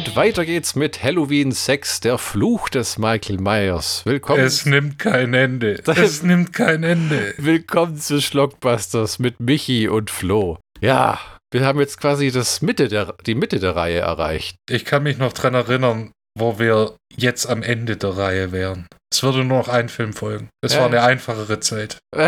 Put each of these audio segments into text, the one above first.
Und weiter geht's mit Halloween 6, der Fluch des Michael Myers. Willkommen. Es nimmt kein Ende. Es nimmt kein Ende. Willkommen zu Schlockbusters mit Michi und Flo. Ja, wir haben jetzt quasi das Mitte der, die Mitte der Reihe erreicht. Ich kann mich noch dran erinnern, wo wir jetzt am Ende der Reihe wären. Es würde nur noch ein Film folgen. Es Ja. war eine einfachere Zeit.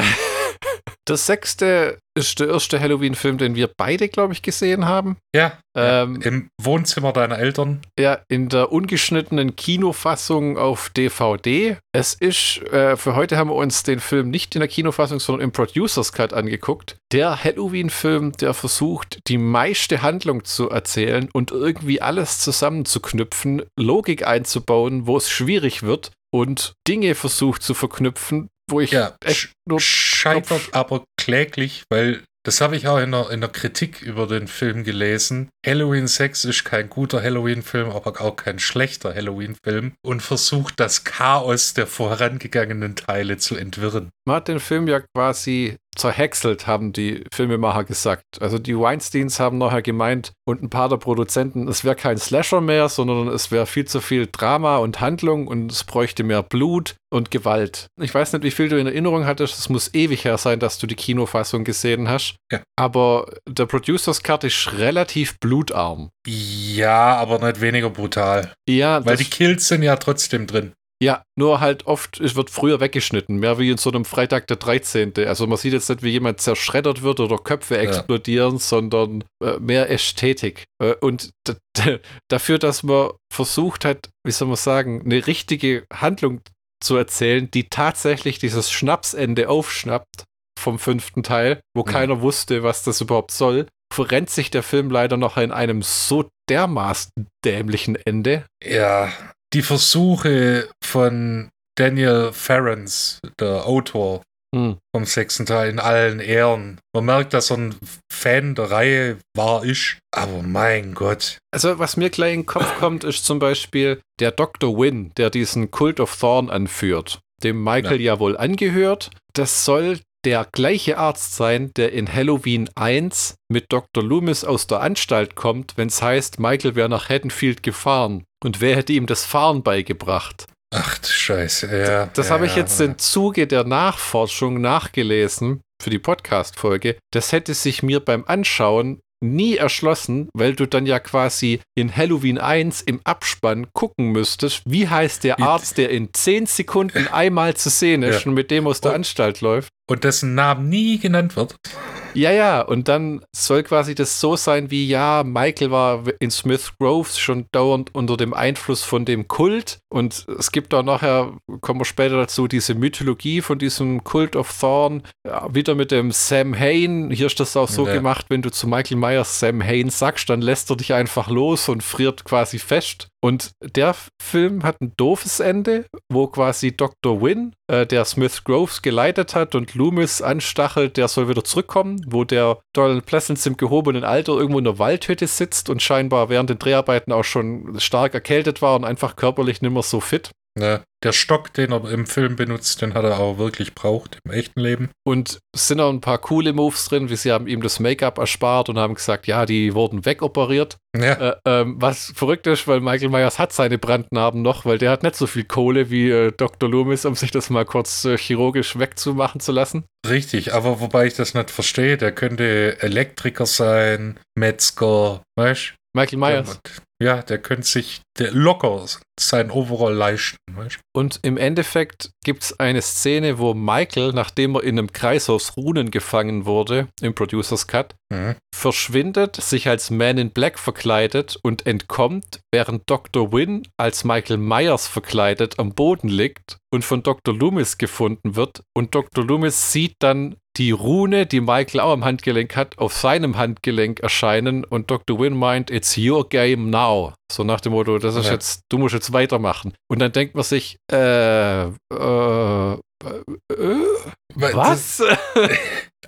Das sechste ist der erste Halloween-Film, den wir beide, glaube ich, gesehen haben. Ja, Ähm, im Wohnzimmer deiner Eltern. Ja, in der ungeschnittenen Kinofassung auf DVD. Es ist, äh, für heute haben wir uns den Film nicht in der Kinofassung, sondern im Producers Cut angeguckt. Der Halloween-Film, der versucht, die meiste Handlung zu erzählen und irgendwie alles zusammenzuknüpfen, Logik einzubauen, wo es schwierig wird und Dinge versucht zu verknüpfen, wo ich Ja, echt nur scheitert aber kläglich, weil das habe ich auch in der, in der Kritik über den Film gelesen. Halloween 6 ist kein guter Halloween-Film, aber auch kein schlechter Halloween-Film und versucht das Chaos der vorangegangenen Teile zu entwirren. Man hat den Film ja quasi zerhäckselt, haben die Filmemacher gesagt. Also die Weinsteins haben nachher gemeint und ein paar der Produzenten, es wäre kein Slasher mehr, sondern es wäre viel zu viel Drama und Handlung und es bräuchte mehr Blut und Gewalt. Ich weiß nicht, wie viel du in Erinnerung hattest. Es muss ewig her sein, dass du die Kinofassung gesehen hast. Ja. Aber der Producers Cut ist relativ blutarm. Ja, aber nicht weniger brutal. Ja, Weil die Kills sind ja trotzdem drin. Ja, nur halt oft, es wird früher weggeschnitten, mehr wie in so einem Freitag der 13. Also man sieht jetzt nicht, wie jemand zerschreddert wird oder Köpfe explodieren, sondern äh, mehr Ästhetik. Äh, und dafür, dass man versucht hat, wie soll man sagen, eine richtige Handlung zu erzählen, die tatsächlich dieses Schnapsende aufschnappt vom fünften Teil, wo Mhm. keiner wusste, was das überhaupt soll, verrennt sich der Film leider noch in einem so dermaßen dämlichen Ende. Ja, die Versuche von Daniel Ferrens, der Autor Hm. vom sechsten Teil, in allen Ehren. Man merkt, dass er ein Fan der Reihe war, ich. Aber mein Gott. Also, was mir gleich in den Kopf kommt, ist zum Beispiel der Dr. Wynn, der diesen Cult of Thorn anführt, dem Michael ja, wohl angehört. Das soll der gleiche Arzt sein, der in Halloween 1 mit Dr. Loomis aus der Anstalt kommt, wenn es heißt, Michael wäre nach Haddonfield gefahren. Und wer hätte ihm das Fahren beigebracht? Ach du Scheiße, ja. Das ja, habe ich jetzt ja. im Zuge der Nachforschung nachgelesen für die Podcast-Folge. Das hätte sich mir beim Anschauen nie erschlossen, weil du dann ja quasi in Halloween 1 im Abspann gucken müsstest, wie heißt der Arzt, der in 10 Sekunden einmal zu sehen ist Ja. und mit dem aus der Und- Anstalt läuft. Und dessen Namen nie genannt wird. Ja, ja, und dann soll quasi das so sein wie, ja, Michael war in Smith Groves schon dauernd unter dem Einfluss von dem Kult und es gibt auch nachher, kommen wir später dazu, diese Mythologie von diesem Cult of Thorn, ja, wieder mit dem Sam Hain, hier ist das auch so Ja. gemacht, wenn du zu Michael Myers Sam Hain sagst, dann lässt er dich einfach los und friert quasi fest. Und der Film hat ein doofes Ende, wo quasi Dr. Wynn, äh, der Smith Groves geleitet hat und Loomis anstachelt, der soll wieder zurückkommen, wo der Donald Pleasance im gehobenen Alter irgendwo in der Waldhütte sitzt und scheinbar während den Dreharbeiten auch schon stark erkältet war und einfach körperlich nicht mehr so fit. Ne? Der Stock, den er im Film benutzt, den hat er auch wirklich braucht im echten Leben. Und es sind auch ein paar coole Moves drin, wie sie haben ihm das Make-up erspart und haben gesagt, ja, die wurden wegoperiert. Ja, Äh, ähm, was verrückt ist, weil Michael Myers hat seine Brandnarben noch, weil der hat nicht so viel Kohle wie äh, Dr. Loomis, um sich das mal kurz äh, chirurgisch wegzumachen zu lassen. richtig. Aber wobei ich das nicht verstehe, der könnte Elektriker sein, Metzger, weißt Michael Myers. Ja, der könnte sich der locker sein Overall leisten, weißt Und im Endeffekt gibt es eine Szene, wo Michael, nachdem er in einem Kreis aus Runen gefangen wurde, im Producers Cut, Mhm. verschwindet, sich als Man in Black verkleidet und entkommt, während Dr. Wynn als Michael Myers verkleidet am Boden liegt und von Dr. Loomis gefunden wird. Und Dr. Loomis sieht dann die Rune, die Michael auch am Handgelenk hat, auf seinem Handgelenk erscheinen und Dr. Wynn meint, it's your game now. So nach dem Motto, das ist Ja. jetzt, du musst jetzt weitermachen. Und dann denkt man sich, äh, äh, äh, was?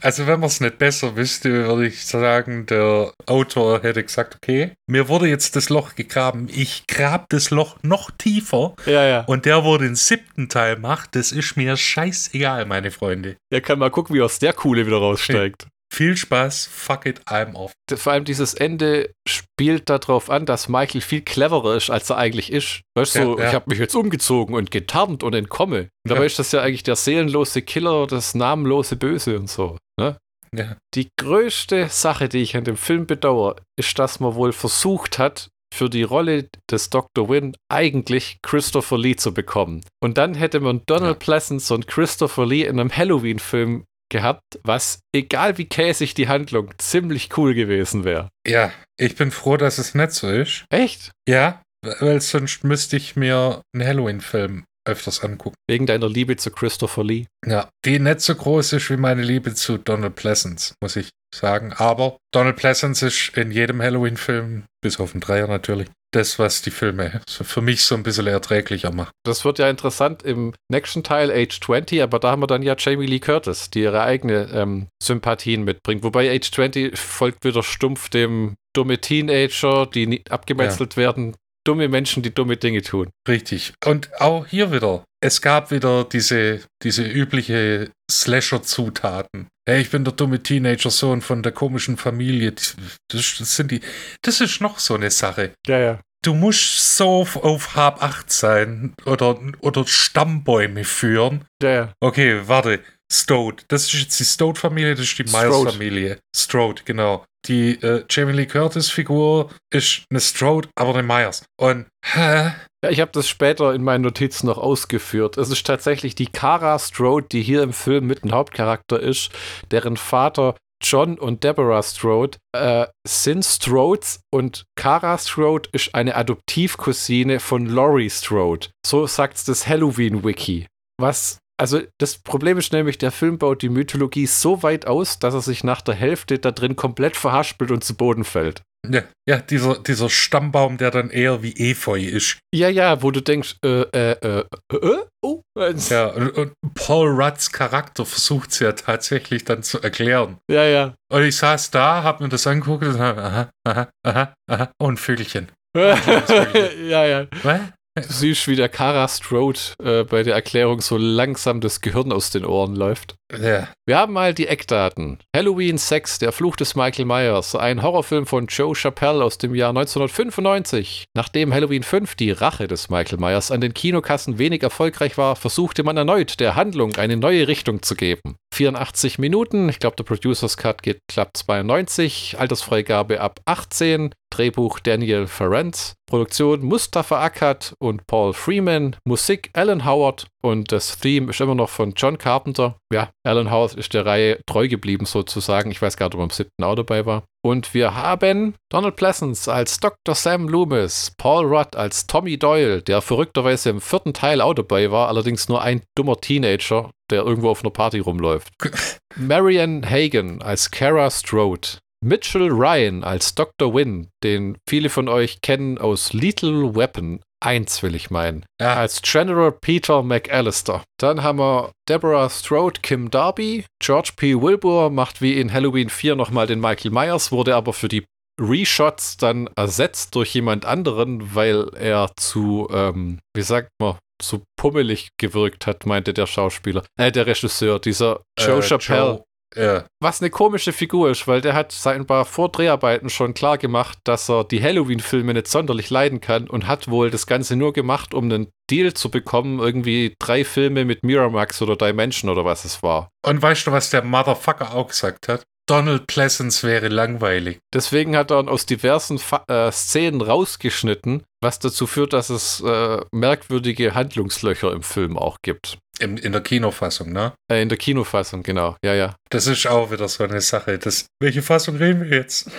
Also wenn man es nicht besser wüsste, würde ich sagen, der Autor hätte gesagt, okay, mir wurde jetzt das Loch gegraben, ich grab das Loch noch tiefer ja, ja. und der, wo den siebten Teil macht, das ist mir scheißegal, meine Freunde. Er kann mal gucken, wie aus der Kuhle wieder raussteigt. Viel Spaß, fuck it, I'm off. Vor allem dieses Ende spielt darauf an, dass Michael viel cleverer ist, als er eigentlich ist. Weißt du, Ja, so, ja. ich habe mich jetzt umgezogen und getarnt und entkomme. Und dabei Ja. ist das ja eigentlich der seelenlose Killer, das namenlose Böse und so. Ne? Ja. Die größte Sache, die ich an dem Film bedauere, ist, dass man wohl versucht hat, für die Rolle des Dr. Wynn eigentlich Christopher Lee zu bekommen. Und dann hätte man Donald Pleasance und Christopher Lee in einem Halloween-Film gehabt, was, egal wie käsig die Handlung, ziemlich cool gewesen wäre. ja, ich bin froh, dass es nicht so ist. Echt? Ja, weil sonst müsste ich mir einen Halloween-Film öfters angucken. Wegen deiner Liebe zu Christopher Lee. Ja, die nicht so groß ist wie meine Liebe zu Donald Pleasance, muss ich sagen. Aber Donald Pleasance ist in jedem Halloween-Film, bis auf den Dreier natürlich, das, was die Filme für mich so ein bisschen erträglicher macht. Das wird ja interessant im nächsten Teil, Age 20, aber da haben wir dann ja Jamie Lee Curtis, die ihre eigene ähm, Sympathien mitbringt. Wobei Age 20 folgt wieder stumpf dem dumme Teenager, die abgemetzelt werden. Dumme Menschen, die dumme Dinge tun. Richtig. Und auch hier wieder. Es gab wieder diese, diese übliche Slasher-Zutaten. Hey, ich bin der dumme Teenager-Sohn von der komischen Familie. Das, das sind die. Das ist noch so eine Sache. Ja, ja. Du musst so auf, auf Hab 8 sein oder, oder Stammbäume führen. Ja. Okay, warte. Strode. Das ist jetzt die Strode-Familie, das ist die Strode. Myers-Familie. Strode, genau. Die äh, Jamie Lee Curtis-Figur ist eine Strode, aber eine Myers. Und, hä? Ja, ich habe das später in meinen Notizen noch ausgeführt. Es ist tatsächlich die Cara Strode, die hier im Film mit dem Hauptcharakter ist, deren Vater John und Deborah Strode äh, sind Strodes und Cara Strode ist eine Adoptivcousine von Laurie Strode. So sagt's das Halloween-Wiki. Was, also das Problem ist nämlich, der Film baut die Mythologie so weit aus, dass er sich nach der Hälfte da drin komplett verhaspelt und zu Boden fällt. Ja, ja dieser, dieser Stammbaum, der dann eher wie Efeu ist. Ja, ja, wo du denkst, äh, äh, äh, äh, oh, äh, Ja, und, und Paul Rudds Charakter versucht es ja tatsächlich dann zu erklären. ja, ja. Und ich saß da, hab mir das angeguckt und hab, aha, aha, aha, aha, oh, ein Vögelchen. ja, ja. Was? Siehst, wie der Kara Strode äh, bei der Erklärung so langsam das Gehirn aus den Ohren läuft. Ja, Wir haben mal die Eckdaten. Halloween 6, der Fluch des Michael Myers, ein Horrorfilm von Joe Chappelle aus dem Jahr 1995. Nachdem Halloween 5, die Rache des Michael Myers, an den Kinokassen wenig erfolgreich war, versuchte man erneut, der Handlung eine neue Richtung zu geben. 84 Minuten, ich glaube, der Producers Cut geht knapp 92, Altersfreigabe ab 18, Drehbuch Daniel Ferenc, Produktion Mustafa Akkad und Paul Freeman, Musik Alan Howard und das Theme ist immer noch von John Carpenter. Ja, Alan Howard ist der Reihe treu geblieben sozusagen. Ich weiß gar nicht, ob er im siebten auch dabei war. Und wir haben Donald Pleasance als Dr. Sam Loomis, Paul Rudd als Tommy Doyle, der verrückterweise im vierten Teil auch dabei war, allerdings nur ein dummer Teenager, der irgendwo auf einer Party rumläuft. Marian Hagen als Kara Strode. Mitchell Ryan als Dr. Wynn, den viele von euch kennen aus Lethal Weapon 1, will ich meinen. ja, Als General Peter McAllister. Dann haben wir Deborah Strode, Kim Darby. George P. Wilbur macht wie in Halloween 4 nochmal den Michael Myers, wurde aber für die Reshots dann ersetzt durch jemand anderen, weil er zu, ähm, wie sagt man, zu pummelig gewirkt hat, meinte der Schauspieler. Äh, der Regisseur, dieser Joe äh, Chappelle. Joe, ja, Was eine komische Figur ist, weil der hat scheinbar vor Dreharbeiten schon klar gemacht, dass er die Halloween-Filme nicht sonderlich leiden kann und hat wohl das Ganze nur gemacht, um einen Deal zu bekommen, irgendwie drei Filme mit Miramax oder Dimension oder was es war. Und weißt du, was der Motherfucker auch gesagt hat? Donald Pleasance wäre langweilig. Deswegen hat er aus diversen Fa äh, Szenen rausgeschnitten, was dazu führt, dass es äh, merkwürdige Handlungslöcher im Film auch gibt. Im, in der Kinofassung, ne? Äh, in der Kinofassung, genau. Ja, ja. Das ist auch wieder so eine Sache. Das, welche Fassung reden wir jetzt?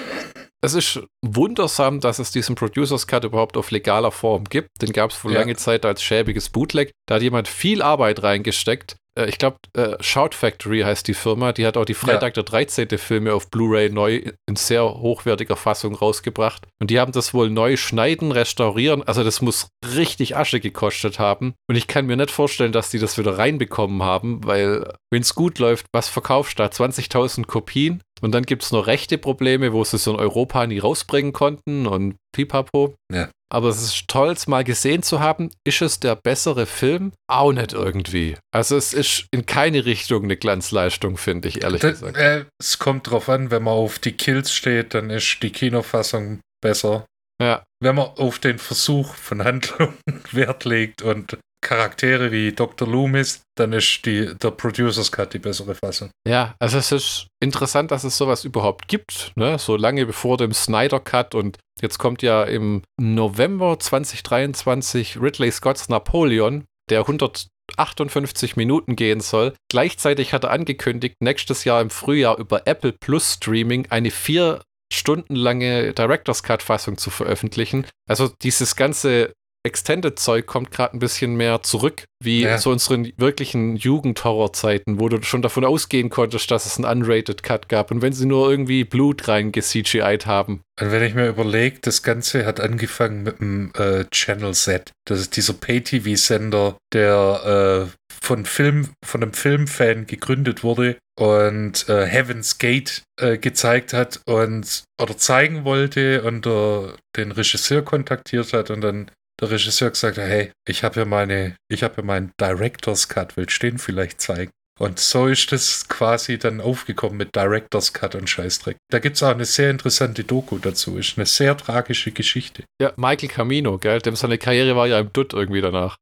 Es ist wundersam, dass es diesen Producers Cut überhaupt auf legaler Form gibt. Den gab es wohl Ja. lange Zeit als schäbiges Bootleg. Da hat jemand viel Arbeit reingesteckt. Äh, Ich glaube, äh, Shout Factory heißt die Firma. Die hat auch die Freitag der 13. Filme auf Blu-ray neu in sehr hochwertiger Fassung rausgebracht. Und die haben das wohl neu schneiden, restaurieren. Also das muss richtig Asche gekostet haben. Und ich kann mir nicht vorstellen, dass die das wieder reinbekommen haben, weil wenn es gut läuft, was verkaufst du da? 20.000 Kopien? Und dann gibt es noch rechte Probleme, wo sie es in Europa nie rausbringen konnten und pipapo. Ja. Aber es ist toll, es mal gesehen zu haben. Ist es der bessere Film? Auch nicht irgendwie. Also es ist in keine Richtung eine Glanzleistung, finde ich, ehrlich Da- gesagt. äh, es kommt drauf an, wenn man auf die Kills steht, dann ist die Kinofassung besser. Ja, Wenn man auf den Versuch von Handlung Wert legt und Charaktere wie Dr. Loomis, dann ist die, der Producer's Cut die bessere Fassung. Ja, also es ist interessant, dass es sowas überhaupt gibt, ne? So lange bevor dem Snyder Cut und jetzt kommt ja im November 2023 Ridley Scotts Napoleon, der 158 Minuten gehen soll. Gleichzeitig hat er angekündigt, nächstes Jahr im Frühjahr über Apple Plus Streaming eine vier Stunden lange Director's Cut Fassung zu veröffentlichen. Also dieses ganze Extended-Zeug kommt gerade ein bisschen mehr zurück, wie Ja. zu unseren wirklichen Jugendhorror-Zeiten, wo du schon davon ausgehen konntest, dass es einen Unrated Cut gab. Und wenn sie nur irgendwie Blut reinge-CGI'd haben. Und wenn ich mir überlege, das Ganze hat angefangen mit dem äh, Channel Z. Das ist dieser Pay-TV-Sender, der äh, von Film, von einem Filmfan gegründet wurde und äh, Heaven's Gate äh, gezeigt hat und oder zeigen wollte und äh, den Regisseur kontaktiert hat und dann der Regisseur gesagt hat, hey, ich habe ja meine, ich habe ja meinen Director's Cut, willst du den vielleicht zeigen? Und so ist das quasi dann aufgekommen mit Director's Cut und Scheißdreck. Da gibt es auch eine sehr interessante Doku dazu. Ist eine sehr tragische Geschichte. Ja, Michael Camino, gell? Dem seine Karriere war ja im Dutt irgendwie danach.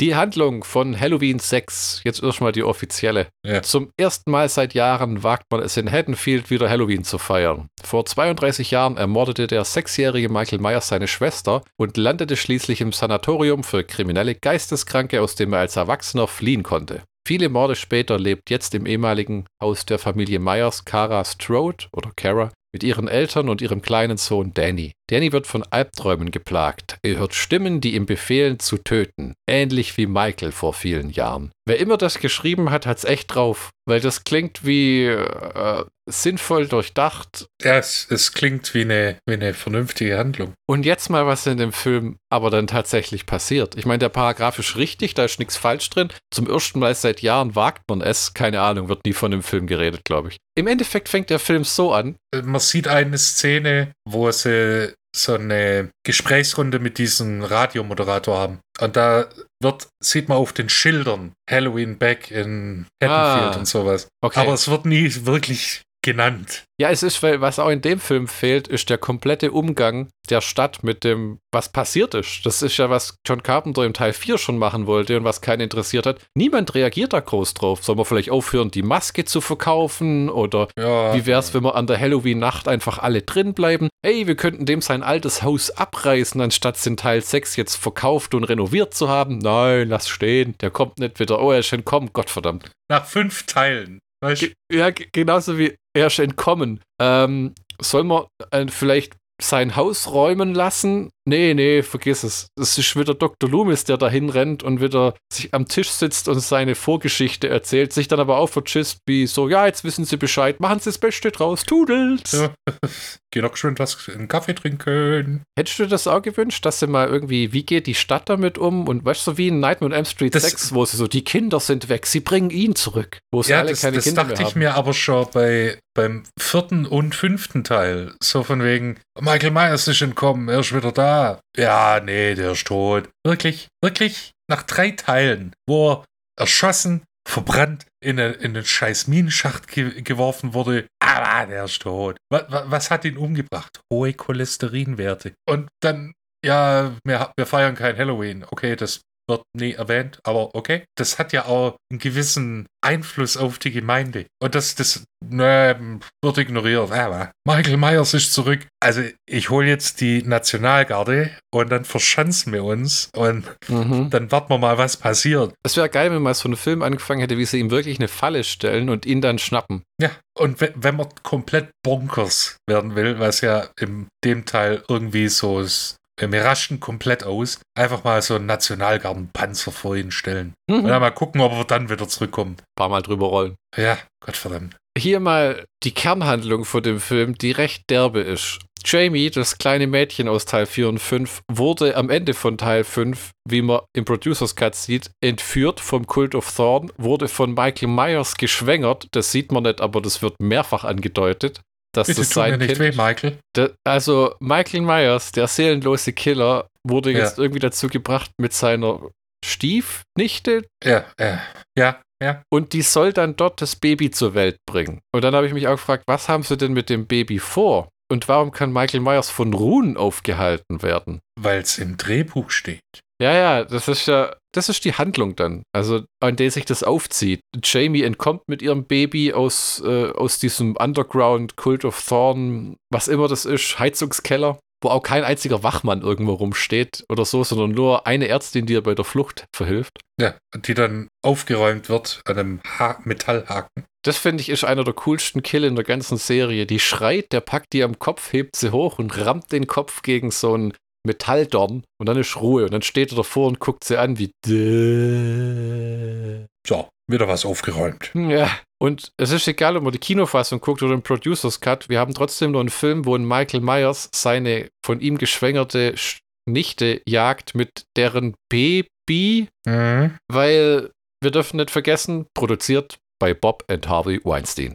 Die Handlung von Halloween 6, jetzt erstmal die offizielle. Ja. Zum ersten Mal seit Jahren wagt man es in Haddonfield wieder Halloween zu feiern. Vor 32 Jahren ermordete der sechsjährige Michael Myers seine Schwester und landete schließlich im Sanatorium für kriminelle Geisteskranke, aus dem er als Erwachsener fliehen konnte. Viele Morde später lebt jetzt im ehemaligen Haus der Familie Myers Cara Strode oder Cara mit ihren Eltern und ihrem kleinen Sohn Danny. Danny wird von Albträumen geplagt. Er hört Stimmen, die ihm befehlen zu töten. Ähnlich wie Michael vor vielen Jahren. Wer immer das geschrieben hat, hat's echt drauf. Weil das klingt wie äh, sinnvoll durchdacht. Ja, es, es klingt wie eine, wie eine vernünftige Handlung. Und jetzt mal, was in dem Film aber dann tatsächlich passiert. Ich meine, der Paragraph ist richtig, da ist nichts falsch drin. Zum ersten Mal seit Jahren wagt man es. Keine Ahnung, wird nie von dem Film geredet, glaube ich. Im Endeffekt fängt der Film so an, Man sieht eine Szene, wo sie so eine Gesprächsrunde mit diesem Radiomoderator haben. Und da wird, sieht man auf den Schildern Halloween Back in Haddonfield Ah. und sowas. Okay. Aber es wird nie wirklich genannt. Ja, es ist, weil was auch in dem Film fehlt, ist der komplette Umgang der Stadt mit dem, was passiert ist. Das ist ja, was John Carpenter im Teil 4 schon machen wollte und was keinen interessiert hat. Niemand reagiert da groß drauf. Soll man vielleicht aufhören, die Maske zu verkaufen? Oder Ja, wie wär's, wenn wir an der Halloween-Nacht einfach alle drin bleiben? Hey, wir könnten dem sein altes Haus abreißen, anstatt es in Teil 6 jetzt verkauft und renoviert zu haben. Nein, lass stehen. Der kommt nicht wieder. Oh, er ist entkommen. Gottverdammt. nach fünf Teilen. Weißt, Ge- Ja, ge- genauso wie er ist entkommen. Ähm, soll man äh, vielleicht sein Haus räumen lassen? Nee, nee, vergiss es. Es ist wieder Dr. Loomis, der dahin rennt und wieder sich am Tisch sitzt und seine Vorgeschichte erzählt, sich dann aber auch verschisst, wie so, ja, jetzt wissen Sie Bescheid, machen Sie das Beste draus, Tudels. Ja. Geh noch schön was einen Kaffee trinken. Hättest du das auch gewünscht, dass sie mal irgendwie, wie geht die Stadt damit um? Und weißt du, wie in Nightmare on Elm Street Das- 6, wo sie so, die Kinder sind weg, sie bringen ihn zurück. Wo sie Ja, alle das, keine das Kinder dachte mehr ich haben. mir aber schon bei, beim vierten und fünften Teil. So von wegen, Michael Myers ist entkommen, er ist wieder da. Ja, nee, der ist tot. Wirklich, wirklich, nach drei Teilen, wo er erschossen, verbrannt, in, eine, in einen scheiß Minenschacht ge geworfen wurde. Aber der ist tot. Was, was hat ihn umgebracht? Hohe Cholesterinwerte. Und dann, ja, wir, wir feiern kein Halloween. Okay, das wird nie erwähnt, aber okay. Das hat ja auch einen gewissen Einfluss auf die Gemeinde. Und das, das ne, wird ignoriert. Aber Michael Myers ist zurück. Also ich hole jetzt die Nationalgarde und dann verschanzen wir uns und Mhm. dann warten wir mal, was passiert. Es wäre geil, wenn man so einen Film angefangen hätte, wie sie ihm wirklich eine Falle stellen und ihn dann schnappen. Ja, und wenn, wenn man komplett bonkers werden will, was ja in dem Teil irgendwie so ist, wir raschen komplett aus, einfach mal so einen Nationalgardenpanzer vor ihn stellen. Und Mhm. dann mal gucken, ob wir dann wieder zurückkommen. Ein paar Mal drüber rollen. Ja, Gottverdammt. hier mal die Kernhandlung von dem Film, die recht derbe ist. Jamie, das kleine Mädchen aus Teil 4 und 5, wurde am Ende von Teil 5, wie man im Producers Cut sieht, entführt vom Cult of Thorn, wurde von Michael Myers geschwängert. Das sieht man nicht, aber das wird mehrfach angedeutet. Dass Bitte das sein mir nicht Kind weh, Michael. da, also Michael Myers, der seelenlose Killer, wurde Ja. jetzt irgendwie dazu gebracht mit seiner Stiefnichte Ja, äh, ja, ja. und die soll dann dort das Baby zur Welt bringen. Und dann habe ich mich auch gefragt, was haben sie denn mit dem Baby vor? Und warum kann Michael Myers von Runen aufgehalten werden? Weil es im Drehbuch steht. Ja, ja, das ist ja, das ist die Handlung dann, also an der sich das aufzieht. Jamie entkommt mit ihrem Baby aus, äh, aus diesem Underground Cult of Thorn, was immer das ist, Heizungskeller, wo auch kein einziger Wachmann irgendwo rumsteht oder so, sondern nur eine Ärztin, die ihr bei der Flucht verhilft. Ja, die dann aufgeräumt wird an einem ha Metallhaken. Das finde ich ist einer der coolsten Kill in der ganzen Serie. Die schreit, der packt die am Kopf, hebt sie hoch und rammt den Kopf gegen so einen Metalldorn und dann ist Ruhe und dann steht er davor und guckt sie an wie. So, wieder was aufgeräumt. Ja, und es ist egal, ob man die Kinofassung guckt oder den Producers Cut, wir haben trotzdem noch einen Film, wo ein Michael Myers seine von ihm geschwängerte Sch- Nichte jagt mit deren Baby, Mhm. weil wir dürfen nicht vergessen, produziert bei Bob and Harvey Weinstein.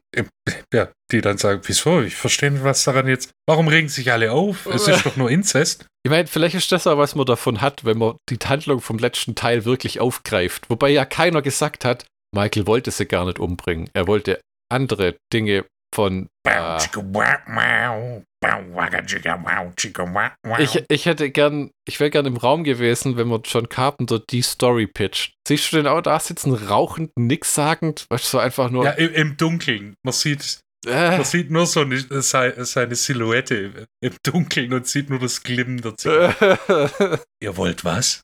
Ja, die dann sagen, wieso? Ich verstehe nicht, was daran jetzt. Warum regen sich alle auf? Es ist doch nur Inzest. Ich meine, vielleicht ist das auch, was man davon hat, wenn man die Handlung vom letzten Teil wirklich aufgreift. Wobei ja keiner gesagt hat, Michael wollte sie gar nicht umbringen. Er wollte andere Dinge von. Äh, ich, ich hätte gern, ich wäre gern im Raum gewesen, wenn man John Carpenter die Story pitcht. Siehst du den auch da sitzen, rauchend, nix sagend, weißt du, so einfach nur. Ja, im, im Dunkeln. Man sieht, man sieht nur so eine, seine, seine Silhouette im Dunkeln und sieht nur das Glimmen der Zigarre. Ihr wollt was?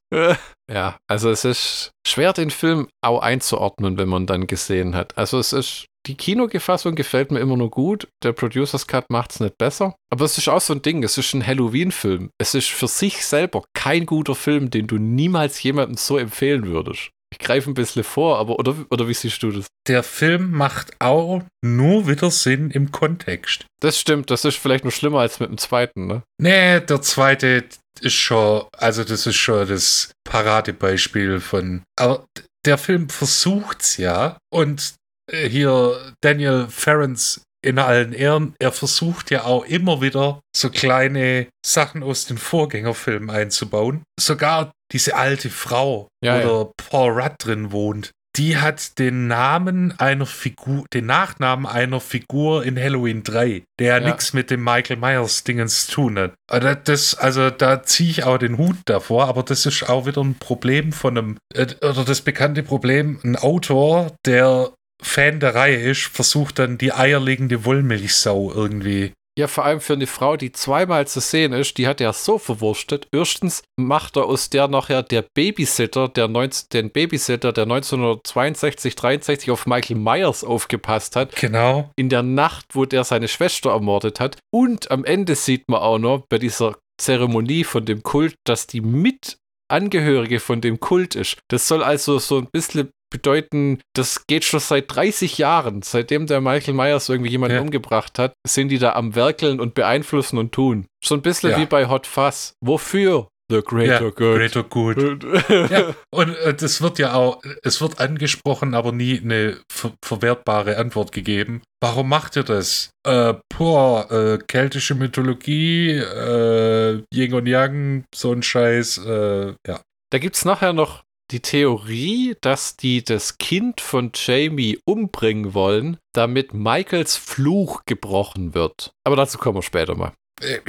Ja, also es ist schwer, den Film auch einzuordnen, wenn man dann gesehen hat. Also es ist, die Kinogefassung gefällt mir immer nur gut. Der Producers Cut macht es nicht besser. Aber es ist auch so ein Ding, es ist ein Halloween-Film. Es ist für sich selber kein guter Film, den du niemals jemandem so empfehlen würdest. Ich greife ein bisschen vor, aber oder, oder wie siehst du das? Der Film macht auch nur wieder Sinn im Kontext. Das stimmt, das ist vielleicht noch schlimmer als mit dem zweiten, ne? Nee, der zweite ist schon, also das ist schon das Paradebeispiel von. Aber der Film versucht's ja. Und äh, hier Daniel Ferrens in allen Ehren, er versucht ja auch immer wieder so kleine Sachen aus den Vorgängerfilmen einzubauen. Sogar diese alte Frau, Ja, wo der Paul Rudd drin wohnt. Die hat den Namen einer Figur, den Nachnamen einer Figur in Halloween 3, der ja Ja. nichts mit dem Michael Myers Dingens zu tun hat. Also das, also da ziehe ich auch den Hut davor, aber das ist auch wieder ein Problem von einem, äh, oder das bekannte Problem, ein Autor, der Fan der Reihe ist, versucht dann die eierlegende Wollmilchsau irgendwie. Ja, vor allem für eine Frau, die zweimal zu sehen ist, die hat er so verwurstet. Erstens macht er aus der nachher der Babysitter, der 19, den Babysitter, der 1962, 63 auf Michael Myers aufgepasst hat, Genau. in der Nacht, wo der seine Schwester ermordet hat. Und am Ende sieht man auch noch bei dieser Zeremonie von dem Kult, dass die Mitangehörige von dem Kult ist. Das soll also so ein bisschen bedeuten, das geht schon seit 30 Jahren, seitdem der Michael Myers irgendwie jemanden Ja. umgebracht hat, sind die da am Werkeln und beeinflussen und tun. So ein bisschen Ja. wie bei Hot Fuzz. Wofür? The Greater ja, Good. Greater Good. Ja, und äh, das wird ja auch, es wird angesprochen, aber nie eine ver verwertbare Antwort gegeben. Warum macht ihr das? Äh, boah, äh, keltische Mythologie, äh, Yin und Yang, so ein Scheiß, äh, ja. Da gibt es nachher noch die Theorie, dass die das Kind von Jamie umbringen wollen, damit Michaels Fluch gebrochen wird. Aber dazu kommen wir später mal. Äh.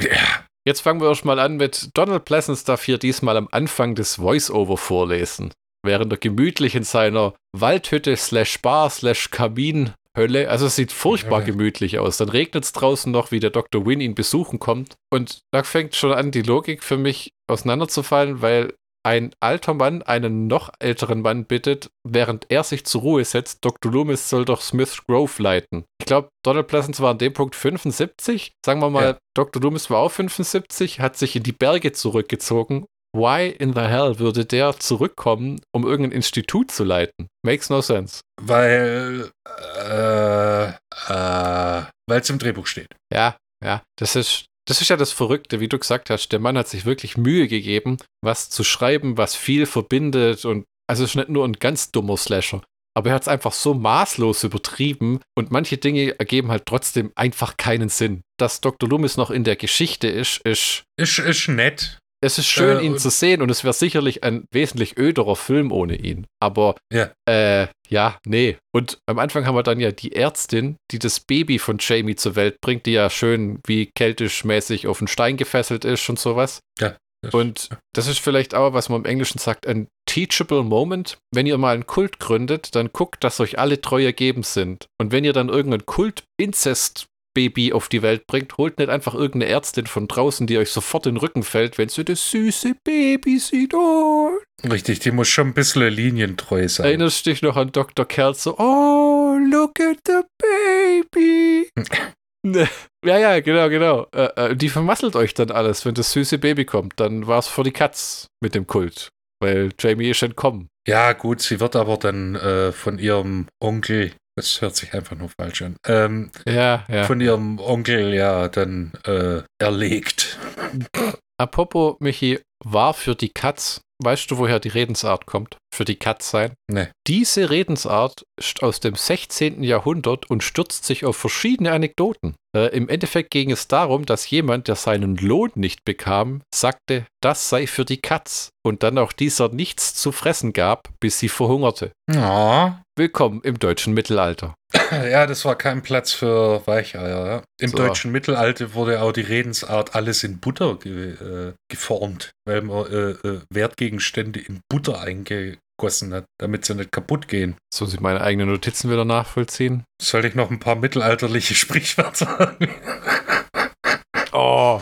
Jetzt fangen wir erst mal an mit Donald Pleasance darf hier diesmal am Anfang des Voice-Over vorlesen. Während er gemütlich in seiner Waldhütte slash Bar slash Kaminhölle, also es sieht furchtbar gemütlich aus. Dann regnet es draußen noch, wie der Dr. Win ihn besuchen kommt. Und da fängt schon an, die Logik für mich auseinanderzufallen, weil ein alter Mann einen noch älteren Mann bittet, während er sich zur Ruhe setzt, Dr. Loomis soll doch Smith Grove leiten. Ich glaube, Donald Pleasance war an dem Punkt 75. Sagen wir mal, Ja. Dr. Loomis war auch 75, hat sich in die Berge zurückgezogen why in the hell würde der zurückkommen, um irgendein Institut zu leiten? Makes no sense. Weil, äh, äh, weil es im Drehbuch steht. Ja, ja, das ist, das ist ja das Verrückte, wie du gesagt hast. Der Mann hat sich wirklich Mühe gegeben, was zu schreiben, was viel verbindet und also es ist nicht nur ein ganz dummer Slasher. Aber er hat es einfach so maßlos übertrieben und manche Dinge ergeben halt trotzdem einfach keinen Sinn. Dass Dr. Loomis noch in der Geschichte ist, ist. Ist, ist nett. Es ist schön, äh, ihn zu sehen und es wäre sicherlich ein wesentlich öderer Film ohne ihn. Aber ja. Äh, ja, nee. Und am Anfang haben wir dann ja die Ärztin, die das Baby von Jamie zur Welt bringt, die ja schön wie keltisch mäßig auf den Stein gefesselt ist und sowas. Ja. Und das ist vielleicht auch, was man im Englischen sagt, ein teachable moment. Wenn ihr mal einen Kult gründet, dann guckt, dass euch alle treu ergeben sind. Und wenn ihr dann irgendein Kult-Inzest Baby auf die Welt bringt, holt nicht einfach irgendeine Ärztin von draußen, die euch sofort in den Rücken fällt, wenn sie das süße Baby sieht. Oh. Richtig, die muss schon ein bisschen linientreu sein. Erinnerst dich noch an Dr. Kerl so, oh, look at the baby. Ne. Ja, ja, genau, genau. Äh, äh, die vermasselt euch dann alles, wenn das süße Baby kommt. Dann war es vor die Katz mit dem Kult, weil Jamie ist entkommen. Ja, gut, sie wird aber dann äh, von ihrem Onkel, das hört sich einfach nur falsch an, ähm, ja, ja. von ihrem Onkel ja dann äh, erlegt. Apropos, Michi, war für die Katz Weißt du, woher die Redensart kommt? Für die Katz sein? Nee. Diese Redensart ist aus dem 16. Jahrhundert und stürzt sich auf verschiedene Anekdoten. Äh, Im Endeffekt ging es darum, dass jemand, der seinen Lohn nicht bekam, sagte, das sei für die Katz und dann auch dieser nichts zu fressen gab, bis sie verhungerte. Ja. Willkommen im deutschen Mittelalter. Ja, das war kein Platz für Weicheier. Ja. Im so. deutschen Mittelalter wurde auch die Redensart alles in Butter ge äh, geformt, weil man äh, äh, Wertgegenstände in Butter eingegossen hat, damit sie nicht kaputt gehen. So sie meine eigenen Notizen wieder nachvollziehen. Soll ich noch ein paar mittelalterliche Sprichwörter sagen? oh.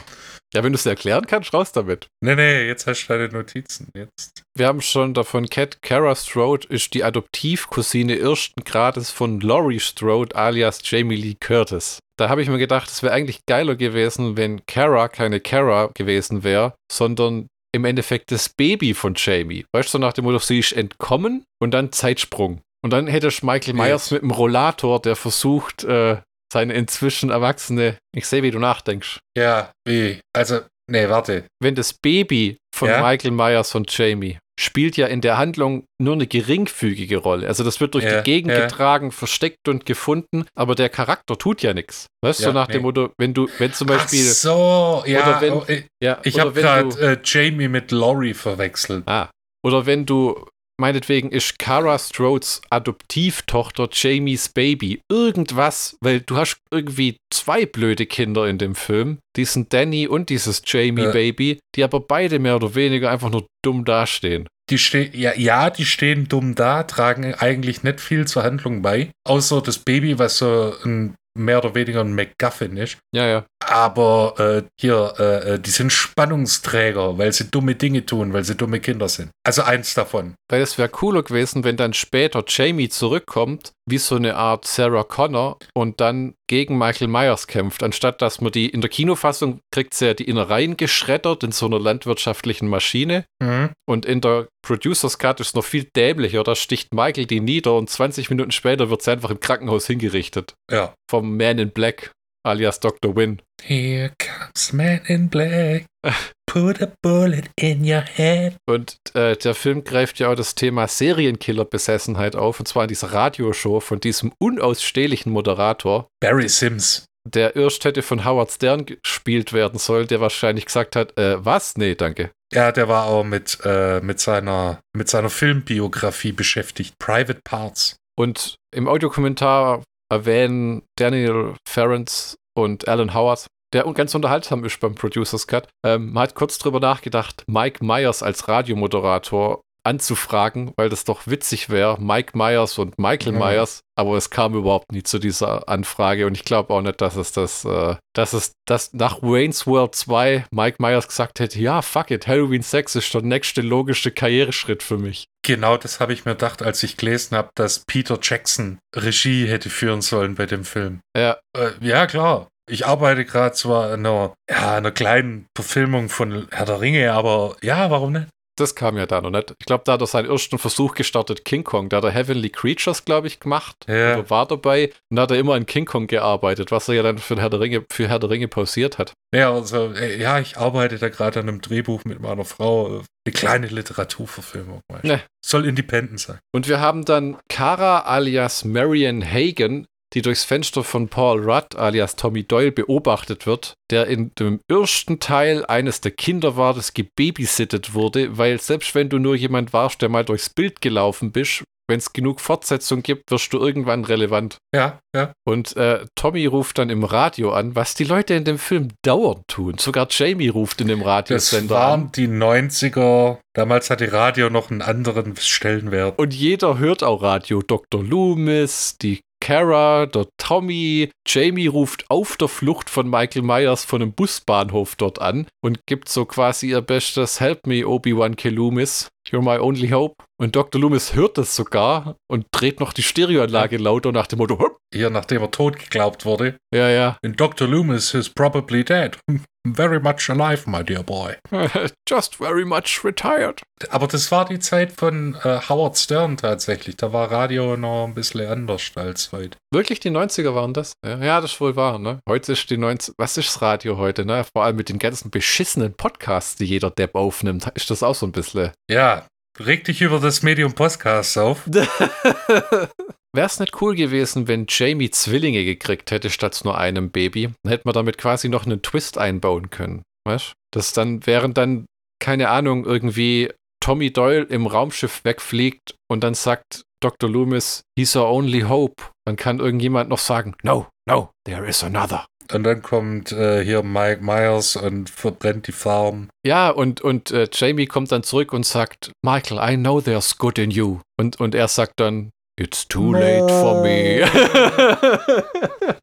Ja, wenn du es erklären kannst, raus damit. Nee, nee, jetzt hast du deine Notizen. Jetzt. Wir haben schon davon, Cat Kara Strode ist die Adoptivcousine ersten Grades von Laurie Strode alias Jamie Lee Curtis. Da habe ich mir gedacht, es wäre eigentlich geiler gewesen, wenn Kara keine Kara gewesen wäre, sondern im Endeffekt das Baby von Jamie. Weißt du, so nach dem Motto, sie ist entkommen und dann Zeitsprung. Und dann hätte ich Michael Myers mit einem Rollator, der versucht, äh, seine inzwischen Erwachsene. Ich sehe, wie du nachdenkst. Ja, wie? Also, nee, warte. Wenn das Baby von ja? Michael Myers und Jamie spielt ja in der Handlung nur eine geringfügige Rolle. Also das wird durch ja, die Gegend ja. getragen, versteckt und gefunden, aber der Charakter tut ja nichts. Weißt du, so nach nee. dem Motto, wenn du, wenn zum Beispiel. Ach so, ja. Oder wenn, oh, ich ja, ich habe gerade äh, Jamie mit Laurie verwechselt. Ah. Oder wenn du meinetwegen ist Cara Strodes Adoptivtochter Jamies Baby irgendwas, weil du hast irgendwie zwei blöde Kinder in dem Film, diesen Danny und dieses Jamie ja. Baby, die aber beide mehr oder weniger einfach nur dumm dastehen. Die stehen, ja, ja, die stehen dumm da, tragen eigentlich nicht viel zur Handlung bei, außer das Baby, was so ein mehr oder weniger ein MacGuffin ist. Ja, ja. Aber äh, hier, äh, äh, die sind Spannungsträger, weil sie dumme Dinge tun, weil sie dumme Kinder sind. Also eins davon. Weil es wäre cooler gewesen, wenn dann später Jamie zurückkommt, wie so eine Art Sarah Connor und dann gegen Michael Myers kämpft. Anstatt dass man die in der Kinofassung kriegt sie ja die Innereien geschreddert in so einer landwirtschaftlichen Maschine. Mhm. Und in der Producers Cut ist es noch viel dämlicher. Da sticht Michael die nieder und 20 Minuten später wird sie einfach im Krankenhaus hingerichtet. Ja. Vom Man in Black alias Dr. Win. Here comes Man in Black. Put a bullet in your head. Und äh, der Film greift ja auch das Thema Serienkiller-Besessenheit auf, und zwar in dieser Radioshow von diesem unausstehlichen Moderator. Barry Sims. Der erst hätte von Howard Stern gespielt werden sollen, der wahrscheinlich gesagt hat, äh, was? Nee, danke. Ja, der war auch mit, äh, mit, seiner, mit seiner Filmbiografie beschäftigt. Private Parts. Und im Audiokommentar erwähnen Daniel Ferrens und Alan Howard, der ganz unterhaltsam ist beim Producers Cut. Ähm, man hat kurz drüber nachgedacht, Mike Myers als Radiomoderator anzufragen, weil das doch witzig wäre, Mike Myers und Michael ja. Myers, aber es kam überhaupt nie zu dieser Anfrage und ich glaube auch nicht, dass es das, äh, dass es das nach Wayne's World 2 Mike Myers gesagt hätte, ja, fuck it, Halloween 6 ist der nächste logische Karriereschritt für mich. Genau das habe ich mir gedacht, als ich gelesen habe, dass Peter Jackson Regie hätte führen sollen bei dem Film. Ja. Äh, ja, klar. Ich arbeite gerade zwar an einer, ja, einer kleinen Verfilmung von Herr der Ringe, aber ja, warum nicht? Das kam ja da noch nicht. Ich glaube, da hat er seinen ersten Versuch gestartet, King Kong. Da hat er Heavenly Creatures, glaube ich, gemacht. Ja. Oder war dabei. Und da hat er immer an King Kong gearbeitet, was er ja dann für Herr der Ringe, für Herr der Ringe pausiert hat. Ja, also, äh, ja, ich arbeite da gerade an einem Drehbuch mit meiner Frau. äh, Eine kleine Literaturverfilmung. Ne. Soll independent sein. Und wir haben dann Kara alias Marion Hagen, die durchs Fenster von Paul Rudd alias Tommy Doyle beobachtet wird, der in dem ersten Teil eines der Kinder war, das gebabysittet wurde, weil selbst wenn du nur jemand warst, der mal durchs Bild gelaufen bist, wenn es genug Fortsetzung gibt, wirst du irgendwann relevant. Ja, ja. Und äh, Tommy ruft dann im Radio an, was die Leute in dem Film dauernd tun. Sogar Jamie ruft in dem Das Radiosender waren an. die 90er. Damals hatte Radio noch einen anderen Stellenwert. Und jeder hört auch Radio. Dr. Loomis, die Kara, der Tommy, Jamie ruft auf der Flucht von Michael Myers von einem Busbahnhof dort an und gibt so quasi ihr bestes Help me, Obi-Wan Kelumis. You're my only hope. Und Dr. Loomis hört das sogar und dreht noch die Stereoanlage lauter nach dem Motto, "Hup." Hier, nachdem er tot geglaubt wurde. ja, ja, And Dr. Loomis is probably dead. Very much alive, my dear boy. just very much retired. Aber das war die Zeit von äh, Howard Stern tatsächlich. Da war Radio noch ein bisschen anders als heute. Wirklich die 90er waren das? Ja, ja, das ist wohl wahr, ne? Heute ist die 90 Was ist das Radio heute, ne? Vor allem mit den ganzen beschissenen Podcasts, die jeder Depp aufnimmt, ist das auch so ein bisschen. Ja, reg dich über das Medium Podcast auf. Wäre es nicht cool gewesen, wenn Jamie Zwillinge gekriegt hätte statt nur einem Baby? Dann hätte man damit quasi noch einen Twist einbauen können. Weißt Das dann wären dann, keine Ahnung, irgendwie Tommy Doyle im Raumschiff wegfliegt und dann sagt Dr. Loomis, he's our only hope. Dann kann irgendjemand noch sagen, no, no, there is another. Und dann kommt äh, hier Mike Myers und verbrennt die Farm. Ja, und, und äh, Jamie kommt dann zurück und sagt, Michael, I know there's good in you. Und, und er sagt dann, it's too late for me.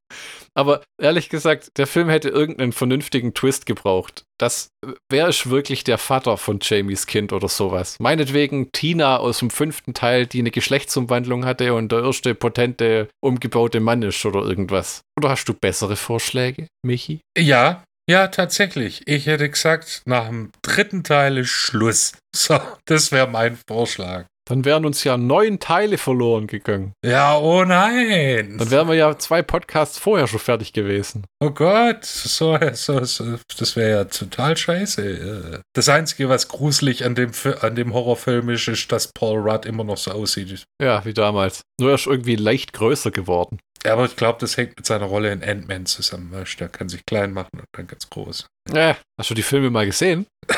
Aber ehrlich gesagt, der Film hätte irgendeinen vernünftigen Twist gebraucht. Das, wer ist wirklich der Vater von Jamies Kind oder sowas? Meinetwegen Tina aus dem fünften Teil, die eine Geschlechtsumwandlung hatte und der erste potente, umgebaute Mann ist oder irgendwas. Oder hast du bessere Vorschläge, Michi? Ja, ja, tatsächlich. Ich hätte gesagt, nach dem dritten Teil ist Schluss. So, das wäre mein Vorschlag. Dann wären uns ja neun Teile verloren gegangen. Ja, oh nein. Dann wären wir ja zwei Podcasts vorher schon fertig gewesen. Oh Gott, so, so, so, das wäre ja total scheiße. Das Einzige, was gruselig an dem, an dem Horrorfilm ist, ist, dass Paul Rudd immer noch so aussieht. Ja, wie damals. Nur er ist irgendwie leicht größer geworden. Ja, aber ich glaube, das hängt mit seiner Rolle in Ant-Man zusammen. Der kann sich klein machen und dann ganz groß. Äh, hast du die Filme mal gesehen?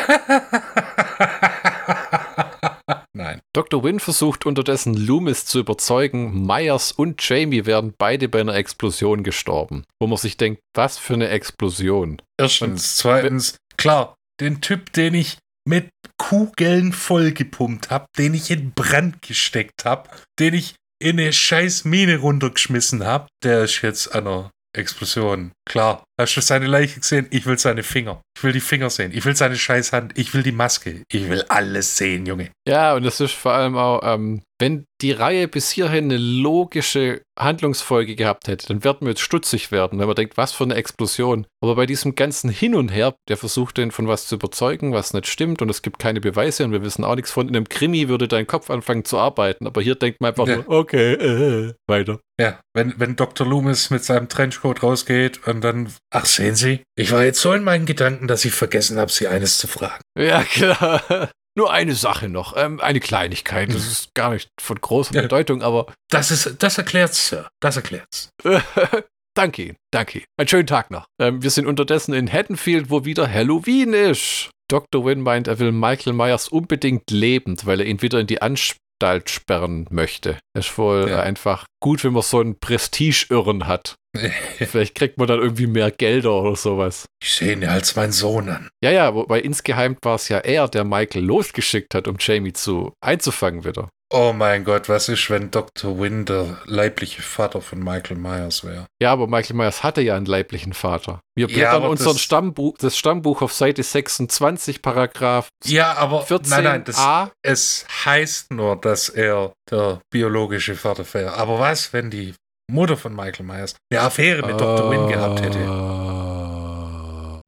Dr. Wynn versucht unterdessen Loomis zu überzeugen, Myers und Jamie wären beide bei einer Explosion gestorben. Wo man sich denkt, was für eine Explosion. Erstens. Zweitens, klar, den Typ, den ich mit Kugeln vollgepumpt habe, den ich in Brand gesteckt habe, den ich in eine scheiß Mine runtergeschmissen habe, der ist jetzt an einer Explosion. Klar. Hast du seine Leiche gesehen? Ich will seine Finger. Ich will die Finger sehen. Ich will seine scheiß Hand. Ich will die Maske. Ich will alles sehen, Junge. Ja, und das ist vor allem auch, ähm, wenn die Reihe bis hierhin eine logische Handlungsfolge gehabt hätte, dann werden wir jetzt stutzig werden, wenn man denkt, was für eine Explosion. Aber bei diesem ganzen Hin und Her, der versucht den von was zu überzeugen, was nicht stimmt und es gibt keine Beweise und wir wissen auch nichts von. In einem Krimi würde dein Kopf anfangen zu arbeiten, aber hier denkt man einfach Ja. nur, okay, äh, weiter. Ja, wenn, wenn Dr. Loomis mit seinem Trenchcoat rausgeht und dann. Ach, sehen Sie? Ich war jetzt so in meinen Gedanken, dass ich vergessen habe, Sie eines zu fragen. Ja, klar. Nur eine Sache noch, ähm, eine Kleinigkeit. Das ist gar nicht von großer. Bedeutung, aber Das ist, das erklärt's, Sir. Das erklärt's. danke Ihnen, danke Ihnen. Einen schönen Tag noch. Ähm, wir sind unterdessen in Haddonfield, wo wieder Halloween ist. Dr. Wynn meint, er will Michael Myers unbedingt lebend, weil er ihn wieder in die Anstalt sperren möchte. Ist wohl Ja. einfach gut, wenn man so einen Prestige-Irren hat. Vielleicht kriegt man dann irgendwie mehr Gelder oder sowas. Ich sehe ihn ja als meinen Sohn an. Ja, ja, wobei insgeheim war es ja er, der Michael losgeschickt hat, um Jamie zu einzufangen wieder. Oh mein Gott, was ist, wenn Dr. Wynn der leibliche Vater von Michael Myers wäre? Ja, aber Michael Myers hatte ja einen leiblichen Vater. Wir Ja, blättern aber unseren das- Stammbuch, das Stammbuch auf Seite 26, Paragraph Ja, aber 14a. nein, nein, das, es heißt nur, dass er der biologische Vater wäre. Aber was, wenn die Mutter von Michael Myers eine Affäre mit Dr. Wynn gehabt hätte?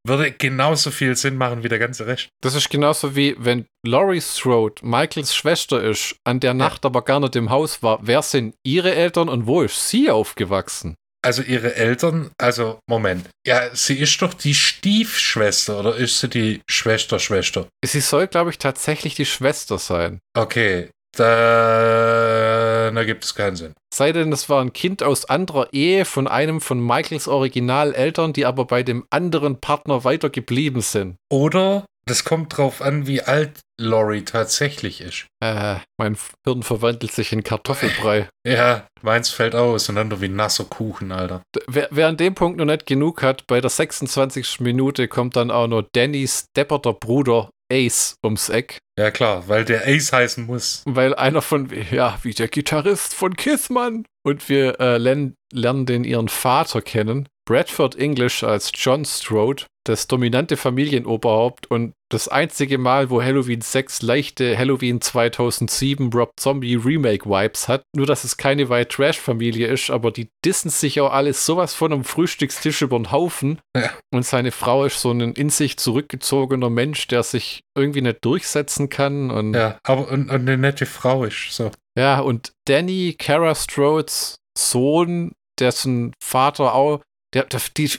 Würde genauso viel Sinn machen wie der ganze Rest. Das ist genauso wie wenn Laurie Strode Michaels Schwester ist, an der Nacht aber gar nicht im Haus war. Wer sind ihre Eltern und wo ist sie aufgewachsen? Also ihre Eltern, also Moment. Ja, sie ist doch die Stiefschwester oder ist sie die Schwester-Schwester? Sie soll, glaube ich, tatsächlich die Schwester sein. Okay, da, da gibt es keinen Sinn. Sei denn, es war ein Kind aus anderer Ehe von einem von Michaels Originaleltern, die aber bei dem anderen Partner weiter geblieben sind. Oder das kommt drauf an, wie alt Laurie tatsächlich ist. Äh, mein Hirn verwandelt sich in Kartoffelbrei. Ja, meins fällt aus und dann wie nasser Kuchen, Alter. Wer, wer an dem Punkt noch nicht genug hat, bei der 26. Minute kommt dann auch noch Dannys depperter Bruder Ace ums Eck. Ja klar, weil der Ace heißen muss. Weil einer von, ja, wie der Gitarrist von Kissmann. Und wir äh, lernen, lernen den ihren Vater kennen. Bradford English als John Strode, das dominante Familienoberhaupt und das einzige Mal, wo Halloween 6 leichte Halloween 2007 Rob Zombie Remake Vibes hat. Nur, dass es keine White Trash Familie ist, aber die dissen sich auch alles sowas von am Frühstückstisch über den Haufen. Ja. Und seine Frau ist so ein in sich zurückgezogener Mensch, der sich irgendwie nicht durchsetzen kann. Und Ja, aber und, und eine nette Frau ist so. ja, und Danny, Kara Strodes Sohn, dessen Vater auch, der, der, die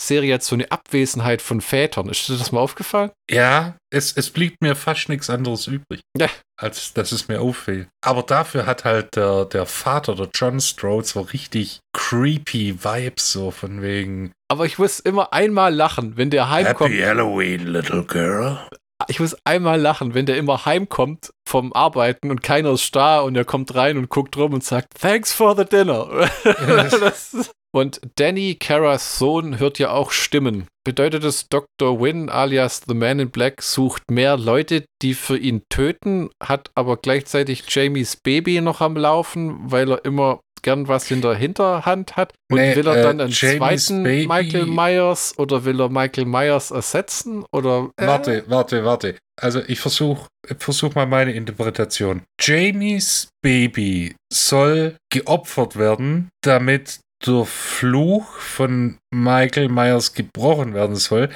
Halloween-Serie hat so eine Abwesenheit von Vätern. Ist dir das mal aufgefallen? Ja, es, es blieb mir fast nichts anderes übrig. Ja. Als dass es mir auffiel. Aber dafür hat halt der, der Vater, der John Strode, so richtig creepy Vibes, so von wegen Aber ich muss immer einmal lachen, wenn der heimkommt. Happy Halloween, little girl. Ich muss einmal lachen, wenn der immer heimkommt vom Arbeiten und keiner ist da und er kommt rein und guckt rum und sagt, Thanks for the dinner. Das und Danny, Karas Sohn, hört ja auch Stimmen. Bedeutet es, Dr. Wynn alias The Man in Black sucht mehr Leute, die für ihn töten, hat aber gleichzeitig Jamies Baby noch am Laufen, weil er immer gern was in der Hinterhand hat. Und Nee, will er äh, dann einen Jamies zweiten Baby- Michael Myers oder will er Michael Myers ersetzen? Oder äh, Warte, warte, warte. Also ich versuche versuch mal meine Interpretation. Jamies Baby soll geopfert werden, damit der Fluch von Michael Myers gebrochen werden soll.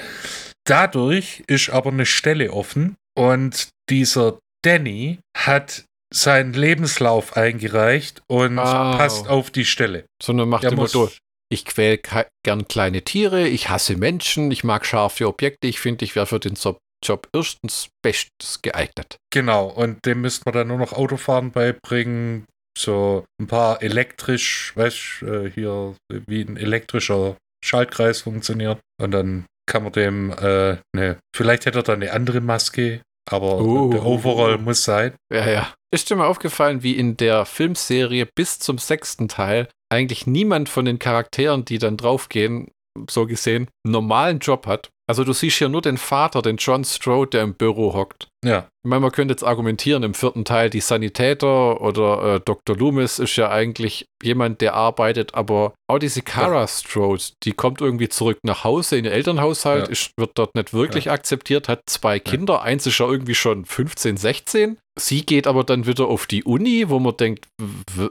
Dadurch ist aber eine Stelle offen und dieser Danny hat seinen Lebenslauf eingereicht und Ah. passt auf die Stelle. sondern macht immer so. Ich quäl gern kleine Tiere, ich hasse Menschen, ich mag scharfe Objekte, ich finde, ich wäre für den Job, Job erstens bestens geeignet. Genau, und dem müsste man dann nur noch Autofahren beibringen. So ein paar elektrisch, weißt äh, hier wie ein elektrischer Schaltkreis funktioniert. Und dann kann man dem, äh, ne, vielleicht hätte er dann eine andere Maske, aber Oh. der Overall muss sein. Ja, ja. Ist dir mal aufgefallen, wie in der Filmserie bis zum sechsten Teil eigentlich niemand von den Charakteren, die dann draufgehen, so gesehen, einen normalen Job hat? Also du siehst hier nur den Vater, den John Strode, der im Büro hockt. Ja, Ich meine, man könnte jetzt argumentieren, im vierten Teil die Sanitäter oder äh, Dr. Loomis ist ja eigentlich jemand, der arbeitet, aber auch diese Cara Strode, die kommt irgendwie zurück nach Hause in ihr Elternhaushalt, Ja. ist, wird dort nicht wirklich akzeptiert, hat zwei Kinder, eins ist ja irgendwie schon 15, 16. Sie geht aber dann wieder auf die Uni, wo man denkt,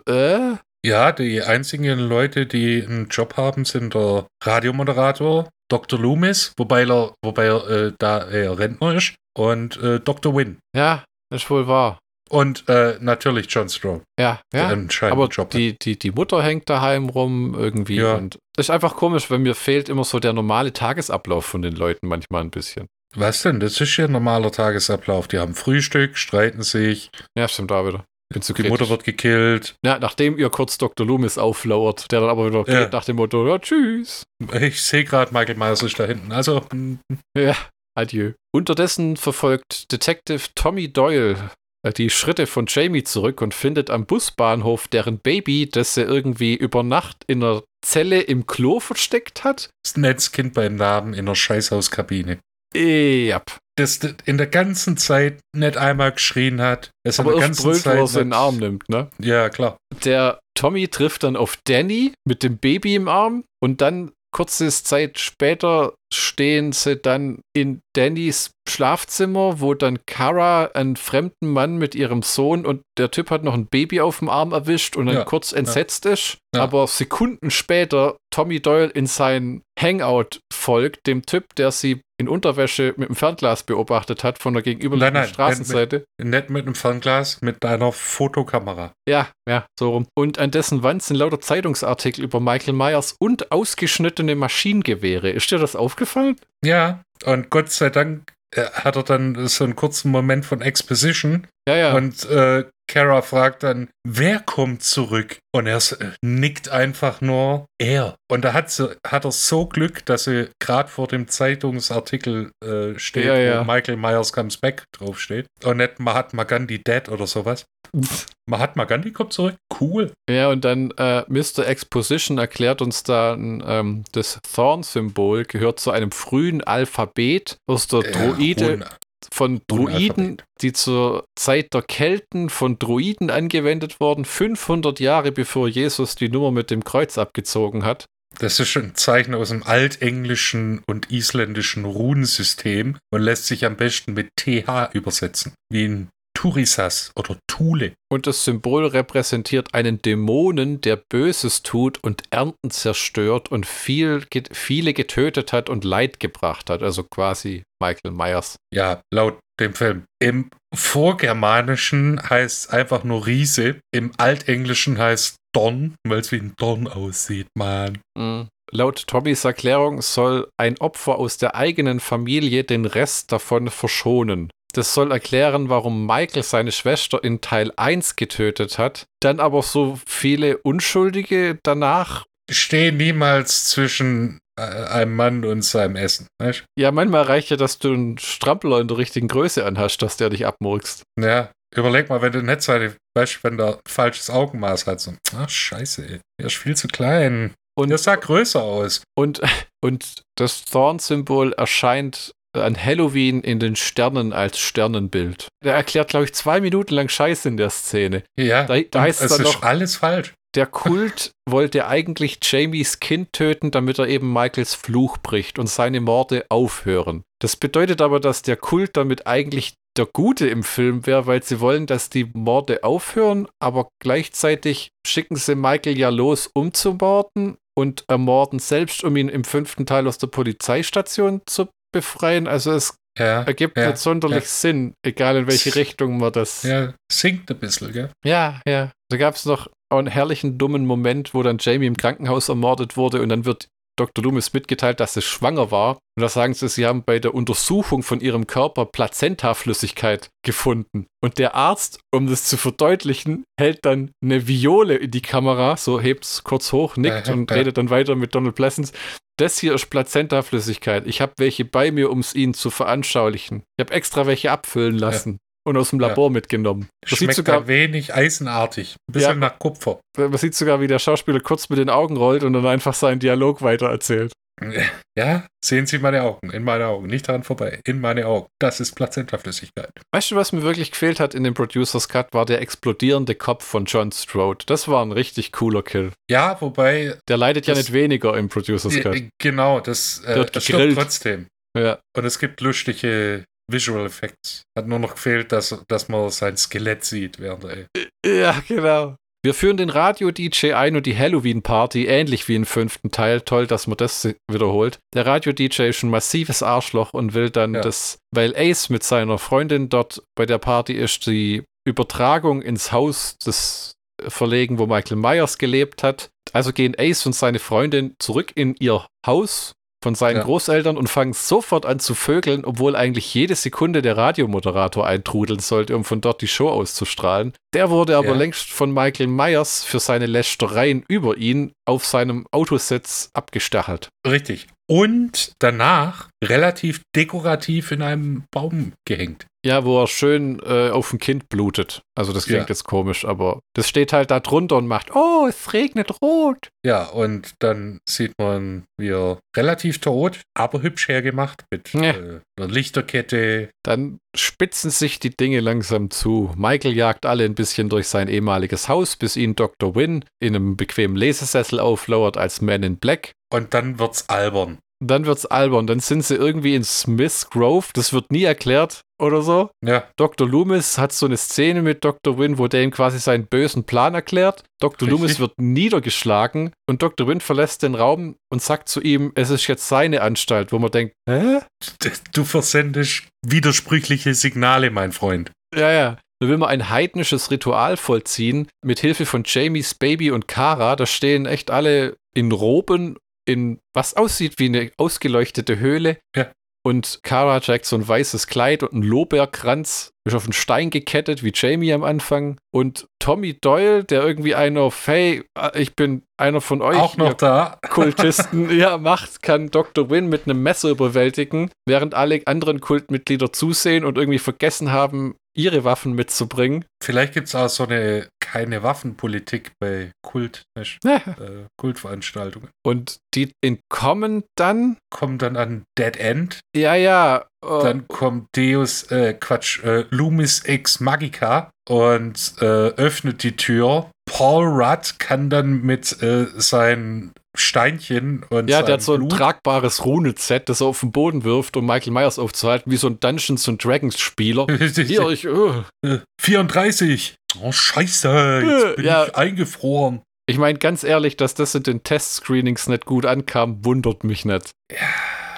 äh? Ja, die einzigen Leute, die einen Job haben, sind der Radiomoderator, Dr. Loomis, wobei er, wobei er äh, da er Rentner ist, und äh, Dr. Wynn. Ja, ist wohl wahr. Und äh, natürlich John Strode, Ja, ja. Aber Job die, die, die Mutter hängt daheim rum irgendwie. Ja. Und ist einfach komisch, weil mir fehlt immer so der normale Tagesablauf von den Leuten manchmal ein bisschen. Was denn? Das ist ja ein normaler Tagesablauf. Die haben Frühstück, streiten sich, Ja, stimmt da wieder. Zu die kritisch. Mutter wird gekillt. Ja, nachdem ihr kurz Dr. Loomis auflauert, der dann aber wieder Ja. geht nach dem Motto, ja, tschüss. Ich sehe gerade, Michael Myers ist da hinten. Also, Ja, adieu. Unterdessen verfolgt Detective Tommy Doyle äh, die Schritte von Jamie zurück und findet am Busbahnhof deren Baby, das sie irgendwie über Nacht in einer Zelle im Klo versteckt hat. das Netzkind beim Namen in der Scheißhauskabine. Ja, Das in der ganzen Zeit nicht einmal geschrien hat. Das in aber der erst ganzen brüllt, wo er Zeit in den nicht- Arm nimmt, ne? Ja, klar. Der Tommy trifft dann auf Danny mit dem Baby im Arm und dann kurze Zeit später stehen sie dann in Dannys Schlafzimmer, wo dann Kara einen fremden Mann mit ihrem Sohn und der Typ hat noch ein Baby auf dem Arm erwischt und dann Ja, kurz entsetzt ist. Ja. Aber Sekunden später Tommy Doyle in sein Hangout folgt, dem Typ, der sie in Unterwäsche mit dem Fernglas beobachtet hat von der gegenüberliegenden Nein, nein, Straßenseite. Nicht mit einem Fernglas, mit einer Fotokamera. Ja, ja, so rum. Und an dessen Wand sind lauter Zeitungsartikel über Michael Myers und ausgeschnittene Maschinengewehre. Ist dir das aufgefallen? Ja, und Gott sei Dank hat er dann so einen kurzen Moment von Exposition Ja, ja. und äh, Kara fragt dann, wer kommt zurück? Und er äh, nickt einfach nur, er. Und da hat, sie, hat er so Glück, dass sie gerade vor dem Zeitungsartikel äh, steht, Ja, ja. wo Michael Myers Comes Back draufsteht. Und nicht Mahatma Gandhi Dead oder sowas. Mahatma Gandhi kommt zurück? Cool. Ja, und dann äh, Mr. Exposition erklärt uns dann, ähm, das Thorn-Symbol gehört zu einem frühen Alphabet aus der Droide, Rune- von Druiden, die zur Zeit der Kelten von Druiden angewendet wurden, 500 Jahre bevor Jesus die Nummer mit dem Kreuz abgezogen hat. Das ist ein Zeichen aus dem altenglischen und isländischen Runensystem und lässt sich am besten mit TH übersetzen. Wie in Turisas oder Thule. Und das Symbol repräsentiert einen Dämonen, der Böses tut und Ernten zerstört und viel, viele getötet hat und Leid gebracht hat. Also quasi Michael Myers. Ja, laut dem Film. Im Vorgermanischen heißt es einfach nur Riese. Im Altenglischen heißt Don, weil es wie ein Don aussieht, Mann. Mhm. Laut Tommys Erklärung soll ein Opfer aus der eigenen Familie den Rest davon verschonen. Das soll erklären, warum Michael seine Schwester in Teil 1 getötet hat, dann aber so viele Unschuldige danach. Steh niemals zwischen äh, einem Mann und seinem Essen. Weißt? Ja, manchmal reicht ja, dass du einen Strampler in der richtigen Größe anhast, dass der dich abmurkst. Ja, überleg mal, wenn du nicht seine, weißt, du, wenn der falsches Augenmaß hat. So, ach, scheiße, ey. Der ist viel zu klein. Und Der sah größer aus. Und, und das Thorn-Symbol erscheint an Halloween in den Sternen als Sternenbild. Der erklärt, glaube ich, zwei Minuten lang Scheiße in der Szene. Ja, Da- da heißt es dann ist noch- alles falsch. Der Kult wollte eigentlich Jamies Kind töten, damit er eben Michaels Fluch bricht und seine Morde aufhören. Das bedeutet aber, dass der Kult damit eigentlich der Gute im Film wäre, weil sie wollen, dass die Morde aufhören, aber gleichzeitig schicken sie Michael ja los, um zu morden und ermorden selbst, um ihn im fünften Teil aus der Polizeistation zu befreien. Also es Ja, ergibt ja, nicht sonderlich ja. Sinn, egal in welche Richtung man das. ja, sinkt ein bisschen, gell? Ja, ja. Da gab es noch einen herrlichen, dummen Moment, wo dann Jamie im Krankenhaus ermordet wurde und dann wird Dr. Loomis mitgeteilt, dass sie schwanger war. Und da sagen sie, sie haben bei der Untersuchung von ihrem Körper Plazentaflüssigkeit gefunden. Und der Arzt, um das zu verdeutlichen, hält dann eine Viole in die Kamera, so hebt es kurz hoch, nickt und redet dann weiter mit Donald Pleasence. Das hier ist Plazentaflüssigkeit. Ich habe welche bei mir, um es Ihnen zu veranschaulichen. Ich habe extra welche abfüllen lassen und aus dem Ja. Labor mitgenommen. Man sieht Schmeckt sogar ein wenig eisenartig. Ein bisschen Ja. nach Kupfer. Man sieht sogar, wie der Schauspieler kurz mit den Augen rollt und dann einfach seinen Dialog weitererzählt. Ja, sehen Sie meine Augen, in meine Augen, nicht daran vorbei, in meine Augen. Das ist Plazentaflüssigkeit. Weißt du, was mir wirklich gefehlt hat in dem Producers Cut, war der explodierende Kopf von John Strode. Das war ein richtig cooler Kill. Ja, wobei, Der leidet ja Das- nicht weniger im Producers Cut. genau, das äh, das gegrillt. trotzdem. Ja. Und es gibt lustige Visual Effects. Hat nur noch gefehlt, dass, dass man sein Skelett sieht während er. ja, genau. Wir führen den Radio-DJ ein und die Halloween-Party, ähnlich wie im fünften Teil. Toll, dass man das wiederholt. Der Radio-DJ ist ein massives Arschloch und will dann Ja. das, weil Ace mit seiner Freundin dort bei der Party ist, die Übertragung ins Haus des verlegen, wo Michael Myers gelebt hat. Also gehen Ace und seine Freundin zurück in ihr Haus von seinen Ja. Großeltern und fangen sofort an zu vögeln, obwohl eigentlich jede Sekunde der Radiomoderator eintrudeln sollte, um von dort die Show auszustrahlen. Der wurde aber Ja. längst von Michael Myers für seine Lästereien über ihn auf seinem Autositz abgestachelt. Richtig. Und danach relativ dekorativ in einem Baum gehängt. Ja, wo er schön äh, auf ein Kind blutet. Also das klingt Ja. jetzt komisch, aber das steht halt da drunter und macht, oh, es regnet rot. Ja, und dann sieht man, wie er relativ tot, aber hübsch hergemacht mit Ja. äh, einer Lichterkette. Dann spitzen sich die Dinge langsam zu. Michael jagt alle ein bisschen durch sein ehemaliges Haus, bis ihn Dr. Wynn in einem bequemen Lesesessel auflauert als Man in Black. Und dann wird's albern. Dann wird's albern. Dann sind sie irgendwie in Smith Grove. Das wird nie erklärt oder so. Ja, Dr. Loomis hat so eine Szene mit Dr. Wynn, wo der ihm quasi seinen bösen Plan erklärt. Dr. Richtig. Loomis wird niedergeschlagen und Dr. Wynn verlässt den Raum und sagt zu ihm, es ist jetzt seine Anstalt, wo man denkt, hä? du versendest widersprüchliche Signale, mein Freund. Ja, ja. Da will man ein heidnisches Ritual vollziehen mit Hilfe von Jamies Baby und Kara. Da stehen echt alle in Roben in was aussieht wie eine ausgeleuchtete Höhle. Ja. Und Kara trägt so ein weißes Kleid und einen Lorbeerkranz, ist auf einen Stein gekettet, wie Jamie am Anfang. Und Tommy Doyle, der irgendwie einer auf, hey, ich bin einer von euch, Auch noch da. Kultisten ja, macht, kann Dr. Wynn mit einem Messer überwältigen, während alle anderen Kultmitglieder zusehen und irgendwie vergessen haben, ihre Waffen mitzubringen. Vielleicht gibt es auch so eine keine Waffenpolitik bei Kult, nicht? Ja. Äh, Kultveranstaltungen. Und die entkommen dann. Kommt dann an Dead End. Ja, ja. äh, Dann kommt Deus, äh, Quatsch, äh, Loomis Ex Magica und äh, öffnet die Tür. Paul Rudd kann dann mit äh, seinen Steinchen und ja, der hat so ein Blut tragbares Rune-Set, das er auf den Boden wirft, um Michael Myers aufzuhalten, wie so ein Dungeons and Dragons-Spieler. Hier, ich, äh. Äh, 34. Oh, scheiße. Jetzt Äh, bin ja. ich eingefroren. ich meine ganz ehrlich, dass das in den Test-Screenings nicht gut ankam, wundert mich nicht.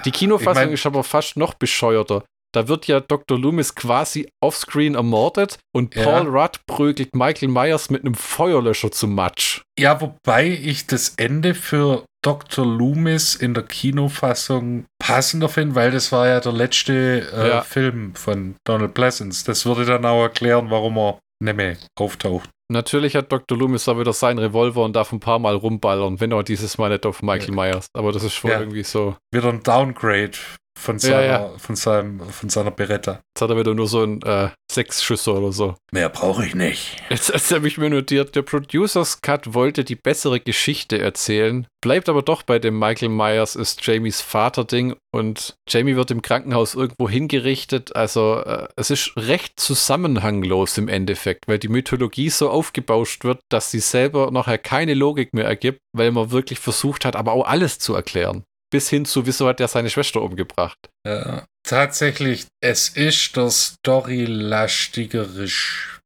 Die Kinofassung Ich mein- ist aber fast noch bescheuerter. Da wird ja Dr. Loomis quasi offscreen ermordet und Ja. Paul Rudd prügelt Michael Myers mit einem Feuerlöscher zu Matsch. Ja, wobei ich das Ende für Dr. Loomis in der Kinofassung passender finde, weil das war ja der letzte äh, Ja. Film von Donald Pleasance. Das würde dann auch erklären, warum er nicht mehr auftaucht. Natürlich hat Dr. Loomis da wieder seinen Revolver und darf ein paar Mal rumballern, wenn auch dieses Mal nicht auf Michael Myers. Aber das ist schon Ja. irgendwie so. Wieder ein Downgrade von Ja, seiner, ja. Von seinem, von seiner Beretta. Jetzt hat er wieder nur so ein äh, sechs Schüsse oder so. Mehr brauche ich nicht. Jetzt, jetzt habe ich mir notiert, der Producers Cut wollte die bessere Geschichte erzählen, bleibt aber doch bei dem Michael Myers ist Jamies Vater-Ding und Jamie wird im Krankenhaus irgendwo hingerichtet. Also äh, es ist recht zusammenhanglos im Endeffekt, weil die Mythologie so aufgebauscht wird, dass sie selber nachher keine Logik mehr ergibt, weil man wirklich versucht hat, aber auch alles zu erklären. Bis hin zu, wieso hat er seine Schwester umgebracht. Ja. Tatsächlich, es ist der storylastigere,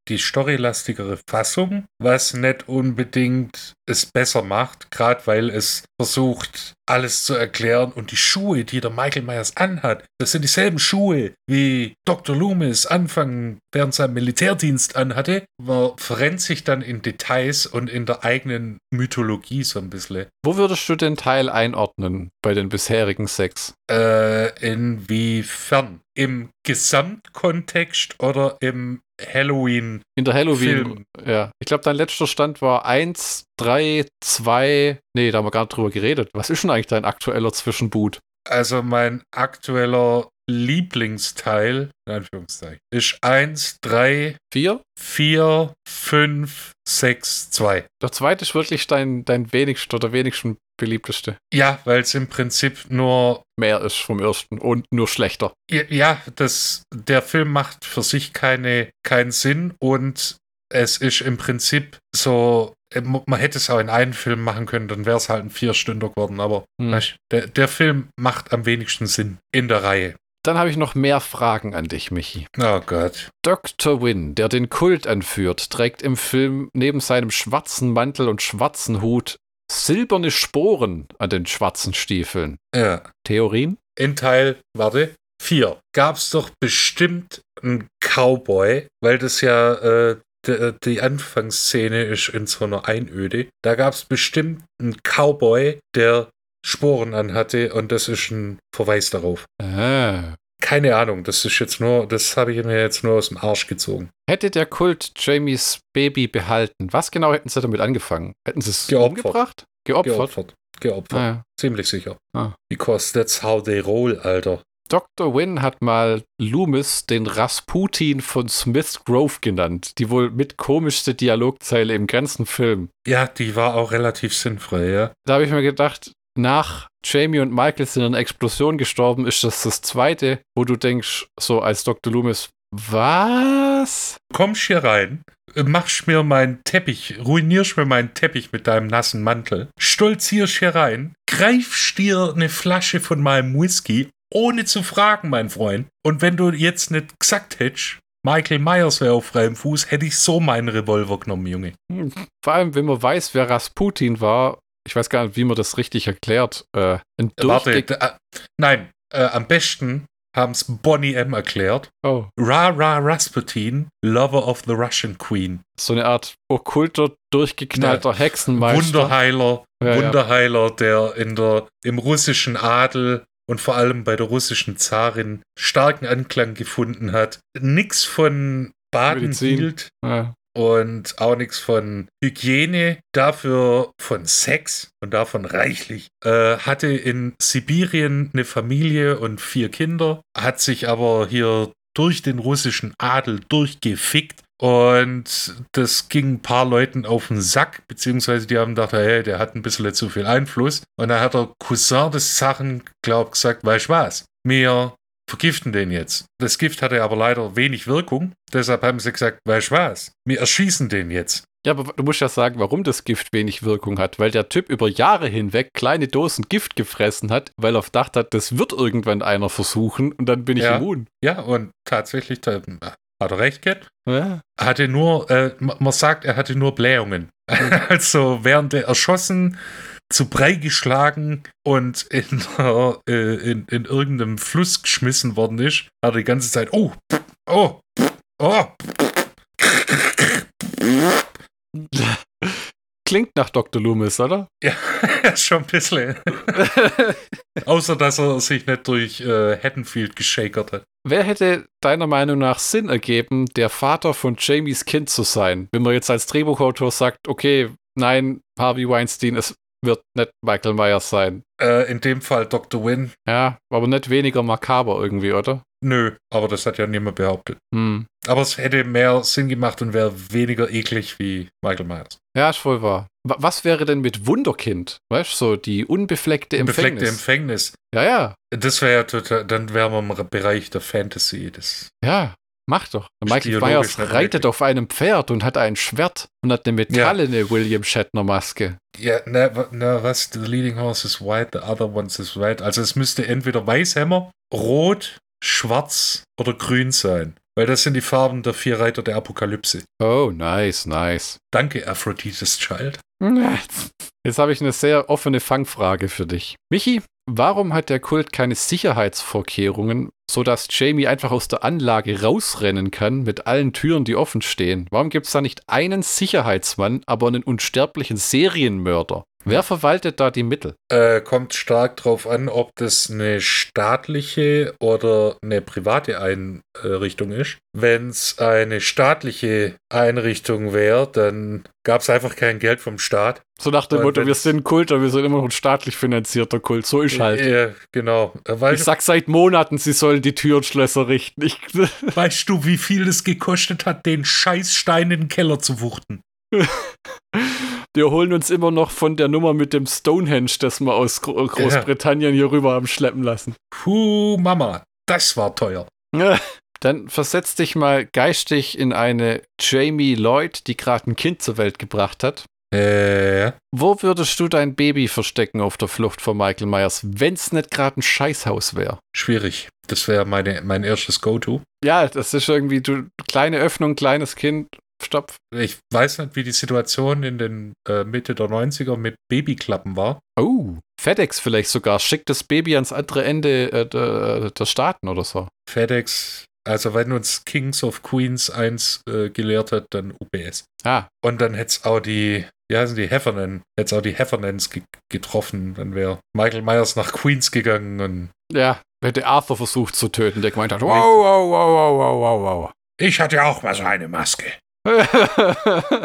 die storylastigere Fassung, was nicht unbedingt es besser macht, gerade weil es versucht, alles zu erklären und die Schuhe, die der Michael Myers anhat, das sind dieselben Schuhe, wie Dr. Loomis Anfang während seinem Militärdienst anhatte. Man verrennt sich dann in Details und in der eigenen Mythologie so ein bisschen. Wo würdest du den Teil einordnen bei den bisherigen sechs? Äh, inwiefern? Im Gesamtkontext oder im Halloween? In der Halloween, Film. ja. Ich glaube, dein letzter Stand war 1, 3, 2. Nee, da haben wir gar nicht drüber geredet. Was ist denn eigentlich dein aktueller Zwischenboot? Also mein aktueller Lieblingsteil, in Anführungszeichen, ist 1, 3, 4? 4, 5, 6, 2. Der zweite ist wirklich dein, dein wenigster oder wenigsten beliebteste. Ja, weil es im Prinzip nur Mehr ist vom ersten und nur schlechter. Ja, das, der Film macht für sich keine, keinen Sinn und es ist im Prinzip so, man hätte es auch in einen Film machen können, dann wäre es halt ein Vierstünder geworden, aber Hm. weißt, der, der Film macht am wenigsten Sinn in der Reihe. Dann habe ich noch mehr Fragen an dich, Michi. Oh Gott. Dr. Wynn, der den Kult anführt, trägt im Film neben seinem schwarzen Mantel und schwarzen Hut silberne Sporen an den schwarzen Stiefeln. Ja. Theorien? In Teil, warte, vier gab es doch bestimmt einen Cowboy, weil das ja äh, die, die Anfangsszene ist in so einer Einöde. Da gab es bestimmt einen Cowboy, der Sporen anhatte und das ist ein Verweis darauf. Ah. Keine Ahnung, das ist jetzt nur, das habe ich mir jetzt nur aus dem Arsch gezogen. Hätte der Kult Jamies Baby behalten, was genau hätten sie damit angefangen? Hätten sie es Geopfert. umgebracht? Geopfert? Geopfert. Geopfert. Ah, ja. Ziemlich sicher. Ah. Because that's how they roll, Alter. Dr. Wynn hat mal Loomis den Rasputin von Smith Grove genannt. Die wohl mit komischste Dialogzeile im ganzen Film. Ja, die war auch relativ sinnfrei, ja. Da habe ich mir gedacht, nach Jamie und Michael sind in einer Explosion gestorben, ist das das zweite, wo du denkst, so als Dr. Loomis, was? kommst hier rein, machst mir meinen Teppich, ruinierst mir meinen Teppich mit deinem nassen Mantel, stolzierst hier rein, greifst dir eine Flasche von meinem Whisky, ohne zu fragen, mein Freund. Und wenn du jetzt nicht gesagt hättest, Michael Myers wäre auf freiem Fuß, hätte ich so meinen Revolver genommen, Junge. Vor allem, wenn man weiß, wer Rasputin war, ich weiß gar nicht, wie man das richtig erklärt. Äh, ein Warte, äh, nein, äh, am besten haben es Bonnie M. erklärt. oh, Ra Ra Rasputin, Lover of the Russian Queen. so eine Art okkulter, durchgeknallter Hexenmeister. Wunderheiler, Ja, ja. Wunderheiler, der in der, im russischen Adel und vor allem bei der russischen Zarin starken Anklang gefunden hat. Nix von Baden Medizin. hielt Ja. und auch nichts von Hygiene, dafür von Sex und davon reichlich. Äh, hatte in Sibirien eine Familie und vier Kinder, hat sich aber hier durch den russischen Adel durchgefickt. Und das ging ein paar Leuten auf den Sack, beziehungsweise die haben gedacht, hey, der hat ein bisschen zu viel Einfluss. Und dann hat der Cousin des Sachen, glaub, gesagt, weißt du was, wir vergiften den jetzt. Das Gift hatte aber leider wenig Wirkung. Deshalb haben sie gesagt, weißt du was, wir erschießen den jetzt. ja, aber du musst ja sagen, warum das Gift wenig Wirkung hat. Weil der Typ über Jahre hinweg kleine Dosen Gift gefressen hat, weil er gedacht hat, das wird irgendwann einer versuchen und dann bin ich Ja. immun. Ja, und tatsächlich, hat er recht gehabt. Ja. Hatte nur, äh, ma- man sagt, er hatte nur Blähungen. also während er erschossen, zu Brei geschlagen und in, der, äh, in, in irgendeinem Fluss geschmissen worden ist, hat er die ganze Zeit, oh, oh, oh. Klingt nach Dr. Loomis, oder? Ja, schon ein bisschen. Außer, dass er sich nicht durch äh, Haddonfield geschakert hat. Wer hätte deiner Meinung nach Sinn ergeben, der Vater von Jamies Kind zu sein? Wenn man jetzt als Drehbuchautor sagt, okay, nein, Harvey Weinstein, es wird nicht Michael Myers sein. Äh, in dem Fall Dr. Wynn. Ja, aber nicht weniger makaber irgendwie, oder? Nö, aber das hat ja niemand behauptet. Hm. Aber es hätte mehr Sinn gemacht und wäre weniger eklig wie Michael Myers. Ja, ist voll wahr. Wa- Was wäre denn mit Wunderkind? Weißt du, so die unbefleckte Empfängnis. Befleckte Empfängnis. ja, ja, Das wäre ja total, dann wären wir im Bereich der Fantasy. Das, ja. Mach doch. Michael Myers reitet auf einem Pferd und hat ein Schwert und hat eine metallene William Shatner Maske. ja, na, na, was? The leading horse is white, the other one is red. Also es müsste entweder Weißhämmer, Rot, Schwarz oder Grün sein. Weil das sind die Farben der vier Reiter der Apokalypse. Oh, nice, nice. Danke, Aphrodite's Child. Jetzt habe ich eine sehr offene Fangfrage für dich. Michi, warum hat der Kult keine Sicherheitsvorkehrungen, sodass Jamie einfach aus der Anlage rausrennen kann mit allen Türen, die offen stehen? Warum gibt es da nicht einen Sicherheitsmann, aber einen unsterblichen Serienmörder? Wer verwaltet da die Mittel? Äh, kommt stark drauf an, ob das eine staatliche oder eine private Einrichtung ist. Wenn es eine staatliche Einrichtung wäre, dann gab es einfach kein Geld vom Staat. So nach dem Motto, wir sind ein Kult, aber wir sind immer noch ein staatlich finanzierter Kult. So ist halt. Ja, genau. Äh, Weil, Ich sag seit Monaten, sie sollen die Tür und Schlösser richten. Ich, weißt du, wie viel es gekostet hat, den Scheißstein in den Keller zu wuchten? wir holen uns immer noch von der Nummer mit dem Stonehenge, das wir aus Gro Großbritannien hier rüber haben schleppen lassen. Puh, Mama, das war teuer. Dann versetz dich mal geistig in eine Jamie Lloyd, die gerade ein Kind zur Welt gebracht hat. Äh, Wo würdest du dein Baby verstecken auf der Flucht vor Michael Myers, wenn es nicht gerade ein Scheißhaus wäre? schwierig. Das wäre meine, mein erstes Go-To. Ja, das ist irgendwie, du, kleine Öffnung, kleines Kind, Stopf. Ich weiß nicht, wie die Situation in den äh, Mitte der 90er mit Babyklappen war. Oh, FedEx vielleicht sogar, schickt das Baby ans andere Ende äh, der, der Staaten oder so. FedEx, also wenn uns Kings of Queens 1 äh, gelehrt hat, dann UPS. Ah, Und dann hätte es auch die, wie heißen die, Heffernan, es auch die Heffernans ge getroffen. Dann wäre Michael Myers nach Queens gegangen und ja, hätte Arthur versucht zu töten, der gemeint hat, wow, wow, wow, wow, wow, ich hatte auch mal so eine Maske. wow.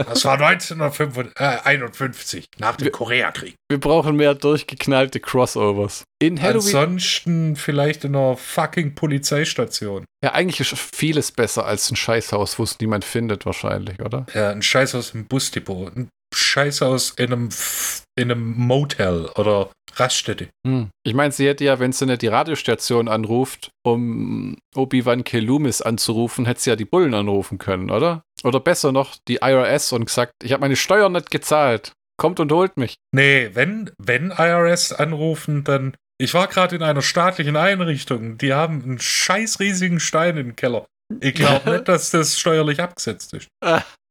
Das war 1951, nach dem Koreakrieg. Wir brauchen mehr durchgeknallte Crossovers. In Halloween. Ansonsten vielleicht in einer fucking Polizeistation. Ja, eigentlich ist vieles besser als ein Scheißhaus, wo es niemand findet, wahrscheinlich, oder? Ja, ein Scheißhaus im Busdepot. Ein Scheißhaus in einem, in einem Motel oder Raststätte. Hm. Ich meine, sie hätte ja, wenn sie nicht die Radiostation anruft, um Obi-Wan Kelumis anzurufen, hätte sie ja die Bullen anrufen können, oder? Oder besser noch, die IRS und gesagt, ich habe meine Steuern nicht gezahlt. kommt und holt mich. Nee, wenn, wenn IRS anrufen, dann. Ich war gerade in einer staatlichen Einrichtung. Die haben einen scheiß riesigen Stein im Keller. Ich glaube nicht, dass das steuerlich abgesetzt ist.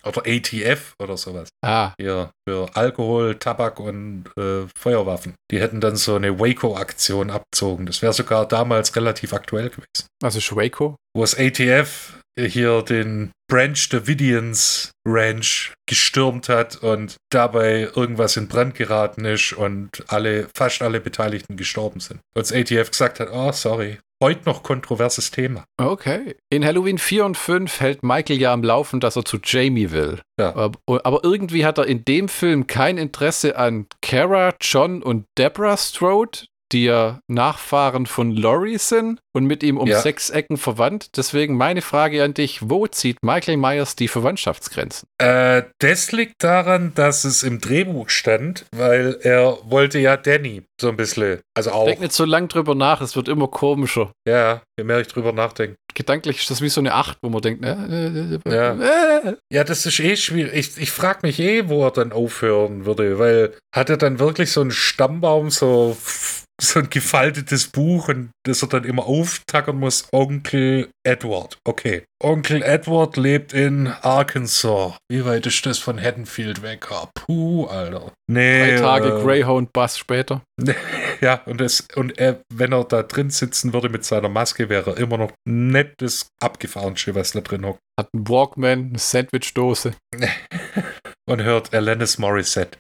Oder ATF oder sowas. Ah, Hier für Alkohol, Tabak und äh, Feuerwaffen. Die hätten dann so eine Waco-Aktion abzogen. Das wäre sogar damals relativ aktuell gewesen. also Schwaco. Wo das ATF hier den Branch Davidians Ranch gestürmt hat und dabei irgendwas in Brand geraten ist und alle, fast alle Beteiligten gestorben sind. Und das ATF gesagt hat, oh, sorry, heute noch kontroverses Thema. Okay. In Halloween 4 und 5 hält Michael ja am Laufen, dass er zu Jamie will. Ja. Aber, irgendwie hat er in dem Film kein Interesse an Kara, John und Deborah Strode, die ja Nachfahren von Laurie sind und mit ihm um Ja. sechs Ecken verwandt. Deswegen meine Frage an dich: Wo zieht Michael Myers die Verwandtschaftsgrenzen? Äh, das liegt daran, dass es im Drehbuch stand, weil er wollte ja Danny so ein bisschen, also auch, Denk nicht so lang drüber nach, es wird immer komischer. ja, je mehr ich drüber nachdenke. Gedanklich ist das wie so eine Acht, wo man denkt, äh, äh, Ja. äh, Ja, das ist eh schwierig. Ich, ich frage mich eh, wo er dann aufhören würde, weil hat er dann wirklich so einen Stammbaum, so, so ein gefaltetes Buch und das er dann immer auftackern muss? Onkel Edward. Okay. Onkel Edward lebt in Arkansas. Wie weit ist das von Haddonfield weg? Ah, puh, Alter. Nee. Drei Tage äh, Greyhound-Bus später. Ja, und, das, und er, wenn er da drin sitzen würde mit seiner Maske, wäre er immer noch nett das abgefahrenste, was da drin hockt. Hat einen Walkman, eine Sandwichdose. Und hört Alanis Morissette.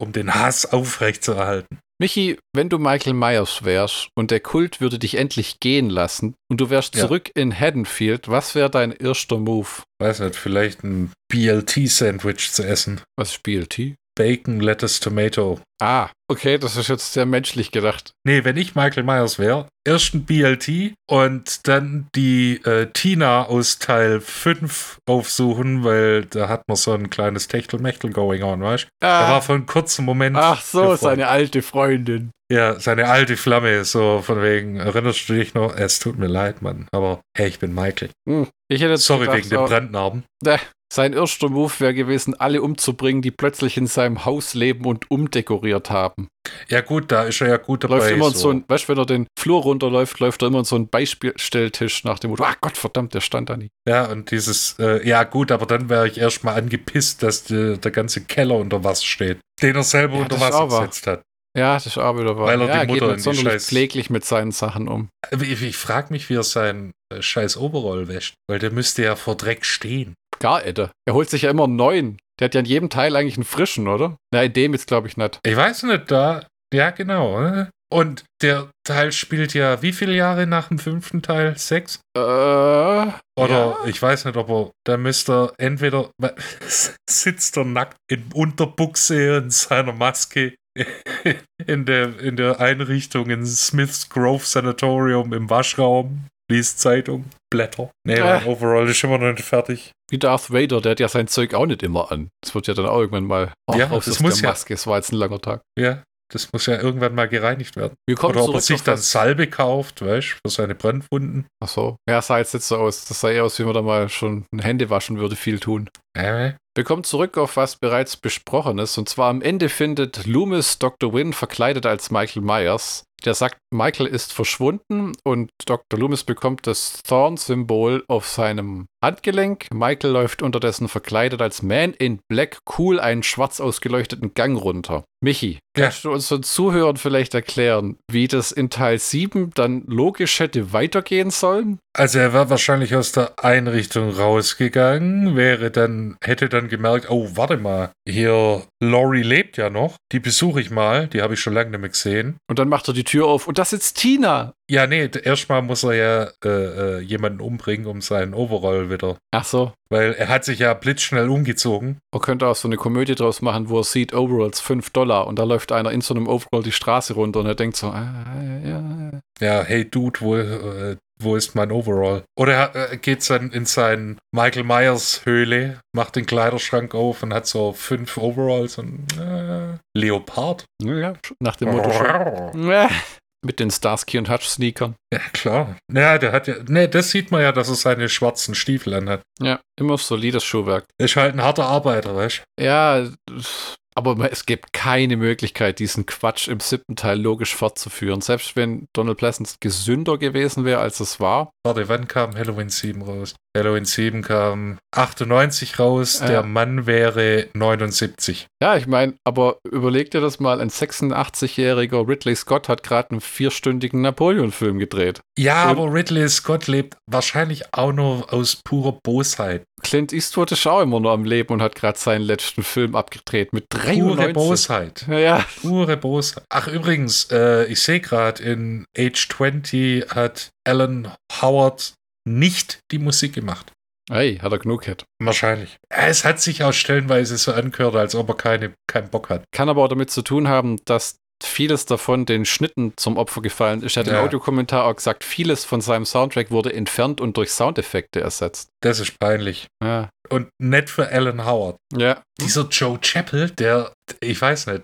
Um den Hass aufrechtzuerhalten. Michi, wenn du Michael Myers wärst und der Kult würde dich endlich gehen lassen und du wärst Ja. zurück in Haddonfield, was wäre dein erster Move? Weiß nicht, vielleicht ein BLT-Sandwich zu essen. Was spielt die? Bacon, Lettuce, Tomato. Ah, okay, das ist jetzt sehr menschlich gedacht. Nee, wenn ich Michael Myers wäre, erst ein BLT und dann die äh, Tina aus Teil 5 aufsuchen, weil da hat man so ein kleines Techtelmechtel going on, weißt du? Da war Ah, für einen kurzen Moment. ach so, der Freund. seine alte Freundin. Ja, seine alte Flamme, so von wegen, erinnerst du dich noch? Es tut mir leid, Mann, aber hey, ich bin Michael. Hm. Ich hätte Sorry gedacht, wegen den so, Brandnarben. äh, sein erster Move wäre gewesen, alle umzubringen, die plötzlich in seinem Haus leben und umdekoriert haben. Ja gut, da ist er ja gut dabei. Läuft immer in so ein, weißt du, wenn er den Flur runterläuft, läuft er immer so einen Beispielstelltisch nach dem Motto, ah Gott verdammt, der stand da nie. Ja, und dieses, äh, ja gut, aber dann wäre ich erstmal angepisst, dass die, der ganze Keller unter Wasser steht, den er selber Ja, unter Wasser gesetzt hat. Ja, das ist auch wieder wahr. Weil er ja, die er geht Mutter nicht die sonderlich Scheiß- pfleglich mit seinen Sachen um. Ich, ich frage mich, wie er seinen äh, scheiß Overall wäscht, weil der müsste ja vor Dreck stehen. Gar Edde. Er holt sich ja immer einen neuen. Der hat ja in jedem Teil eigentlich einen frischen, oder? Na, in dem jetzt glaube ich nicht. Ich weiß nicht, da, ja genau. äh. Und der Teil spielt ja wie viele Jahre nach dem fünften Teil? Sechs? Äh, Oder Ja. ich weiß nicht, ob er, da müsste er entweder sitzt er nackt in Unterbuchse in seiner Maske in der, in der Einrichtung in Smith's Grove Sanatorium im Waschraum, liest Zeitung, Blätter. Nee, Äh. mein Overall ist immer noch nicht fertig. wie Darth Vader, der hat ja sein Zeug auch nicht immer an. Das wird ja dann auch irgendwann mal oh, Ja, raus das aus muss der ja. Maske. Es war jetzt ein langer Tag. Ja, das muss ja irgendwann mal gereinigt werden. Wir kommen Oder ob er sich dann Salbe kauft, weißt du, für seine Brandwunden. Ach so. Ja, sah jetzt nicht so aus. Das sah eher aus, wie man da mal schon Hände waschen würde, viel tun. Äh, Wir kommen zurück auf was bereits besprochen ist. Und zwar am Ende findet Loomis Dr. Wynn verkleidet als Michael Myers. Der sagt, Michael ist verschwunden und Dr. Loomis bekommt das Thorn-Symbol auf seinem Handgelenk. Michael läuft unterdessen verkleidet als Man in Black cool einen schwarz ausgeleuchteten Gang runter. Michi, Ja. kannst du unseren Zuhörern vielleicht erklären, wie das in Teil 7 dann logisch hätte weitergehen sollen? Also er war wahrscheinlich aus der Einrichtung rausgegangen, wäre dann, hätte dann gemerkt, oh, warte mal, hier, Laurie lebt ja noch, die besuche ich mal, die habe ich schon lange nicht mehr gesehen. Und dann macht er die Tür auf und das ist Tina. Ja, nee, erstmal muss er ja äh, äh, jemanden umbringen, um seinen Overall wieder. Ach so, Weil er hat sich ja blitzschnell umgezogen. Man könnte auch so eine Komödie draus machen, wo er sieht, Overalls 5 Dollar und da läuft einer in so einem Overall die Straße runter und er denkt so, ah, ja. Ja, hey Dude, wo, äh, wo ist mein Overall? Oder er äh, geht dann in seinen Michael Myers Höhle, macht den Kleiderschrank auf und hat so fünf Overalls und äh, Leopard. ja, nach dem Motto. Äh, Mit den Starsky und Hutch Sneakern. Ja, klar. Ja, der hat ja. Ne, das sieht man ja, dass er seine schwarzen Stiefel anhat. Ja, immer solides Schuhwerk. Er ist halt ein harter Arbeiter, weißt Ja, Aber es gibt keine Möglichkeit, diesen Quatsch im siebten Teil logisch fortzuführen. Selbst wenn Donald Pleasance gesünder gewesen wäre, als es war. Warte, wann kam Halloween 7 raus? Halloween 7 kam 98 raus, Ja. der Mann wäre 79. Ja, ich meine, aber überleg dir das mal, ein 86-jähriger Ridley Scott hat gerade einen vierstündigen Napoleon-Film gedreht. Ja, Und- aber Ridley Scott lebt wahrscheinlich auch nur aus purer Bosheit. Clint Eastwood ist auch immer noch am Leben und hat gerade seinen letzten Film abgedreht mit Pure 93. Bosheit. Ja, Pure Bosheit. Ach, übrigens, äh, ich sehe gerade, in Age 20 hat Alan Howard nicht die Musik gemacht. hey, hat er genug hat. Wahrscheinlich. Es hat sich auch stellenweise so angehört, als ob er keine, keinen Bock hat. Kann aber auch damit zu tun haben, dass vieles davon den Schnitten zum Opfer gefallen ist. Er hat im Ja. Audiokommentar auch gesagt, vieles von seinem Soundtrack wurde entfernt und durch Soundeffekte ersetzt. Das ist peinlich. Ja. Und nett für Alan Howard. Ja. Dieser Joe Chappell, der, ich weiß nicht,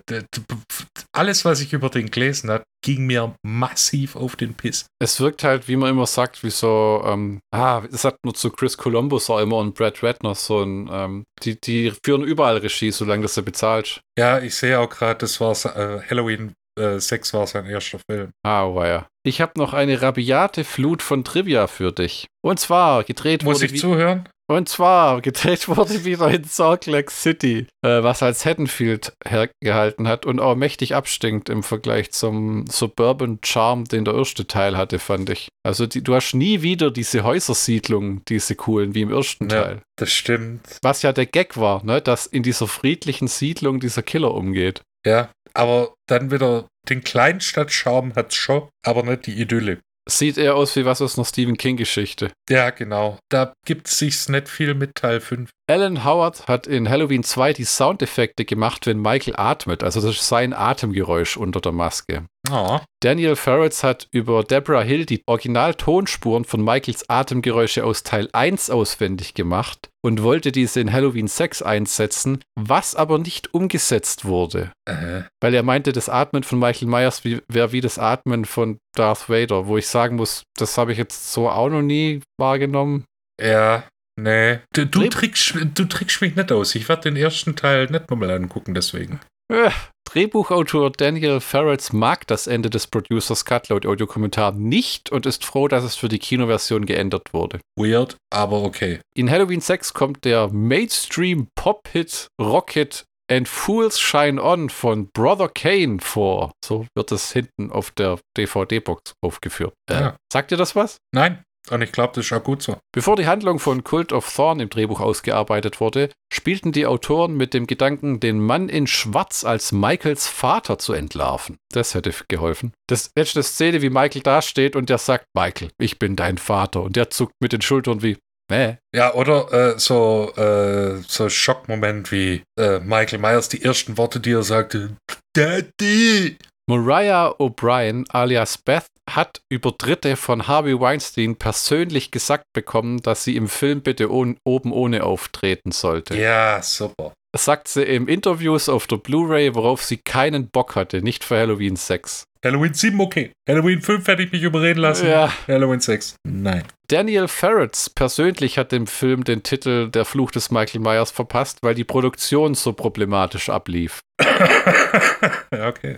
alles, was ich über den gelesen habe, ging mir massiv auf den Piss. Es wirkt halt, wie man immer sagt, wie so, ähm, ah, das hat nur zu Chris Columbus auch immer und Brad Ratner so ein, ähm, die, die führen überall Regie, solange das du bezahlst. Ja, ich sehe auch gerade, das war äh, Halloween äh, 6 war sein erster Film. Ah, oh, ja. Ich habe noch eine rabiate Flut von Trivia für dich. Und zwar gedreht Muss wurde ich wie- zuhören? Und zwar gedreht wurde wieder in Salt Lake City, äh, was als Haddonfield hergehalten hat und auch mächtig abstinkt im Vergleich zum Suburban Charm, den der erste Teil hatte, fand ich. Also die, du hast nie wieder diese Häusersiedlungen, diese coolen, wie im ersten Ja. Teil. Das stimmt. Was ja der Gag war, ne, dass in dieser friedlichen Siedlung dieser Killer umgeht. Ja, aber dann wieder den Kleinstadtschaum hat's schon, aber nicht die Idylle. Sieht eher aus wie was aus einer Stephen King-Geschichte. Ja, genau. Da gibt sich's nicht viel mit Teil 5. Alan Howard hat in Halloween 2 die Soundeffekte gemacht, wenn Michael atmet. Also das ist sein Atemgeräusch unter der Maske. Oh, Daniel Ferretz hat über Deborah Hill die Originaltonspuren von Michaels Atemgeräusche aus Teil 1 auswendig gemacht und wollte diese in Halloween 6 einsetzen, was aber nicht umgesetzt wurde. äh, Weil er meinte, das Atmen von Michael Myers wäre wie das Atmen von Darth Vader, wo ich sagen muss, das habe ich jetzt so auch noch nie wahrgenommen. ja, nee. Du, du, Dreh- trickst, du trickst mich nicht aus. Ich werde den ersten Teil nicht nochmal angucken, deswegen. Äh, Drehbuchautor Daniel Ferretz mag das Ende des Producers Cut laut Audiokommentar nicht und ist froh, dass es für die Kinoversion geändert wurde. Weird, aber okay. In Halloween 6 kommt der Mainstream-Pop-Hit Rocket and Fools Shine On von Brother Kane vor. So wird es hinten auf der DVD-Box aufgeführt. Äh, Ja. Sagt ihr das was? Nein, und ich glaube, das ist auch gut so. Bevor die Handlung von Cult of Thorn im Drehbuch ausgearbeitet wurde, spielten die Autoren mit dem Gedanken, den Mann in Schwarz als Michaels Vater zu entlarven. Das hätte geholfen. Das letzte Szene, wie Michael dasteht und der sagt, Michael, ich bin dein Vater. Und der zuckt mit den Schultern wie, Hä? Ja, oder äh, so äh, so Schockmoment wie äh, Michael Myers die ersten Worte, die er sagte, Daddy. Mariah O'Brien alias Beth hat über Dritte von Harvey Weinstein persönlich gesagt bekommen, dass sie im Film bitte ohn, oben ohne auftreten sollte. Ja, super. Das sagt sie im Interviews auf der Blu-ray, worauf sie keinen Bock hatte, nicht für Halloween 6. Halloween 7, okay. Halloween 5 hätte ich mich überreden lassen. Ja. Halloween 6, nein. Daniel Ferretz persönlich hat dem Film den Titel Der Fluch des Michael Myers verpasst, weil die Produktion so problematisch ablief. ja, okay.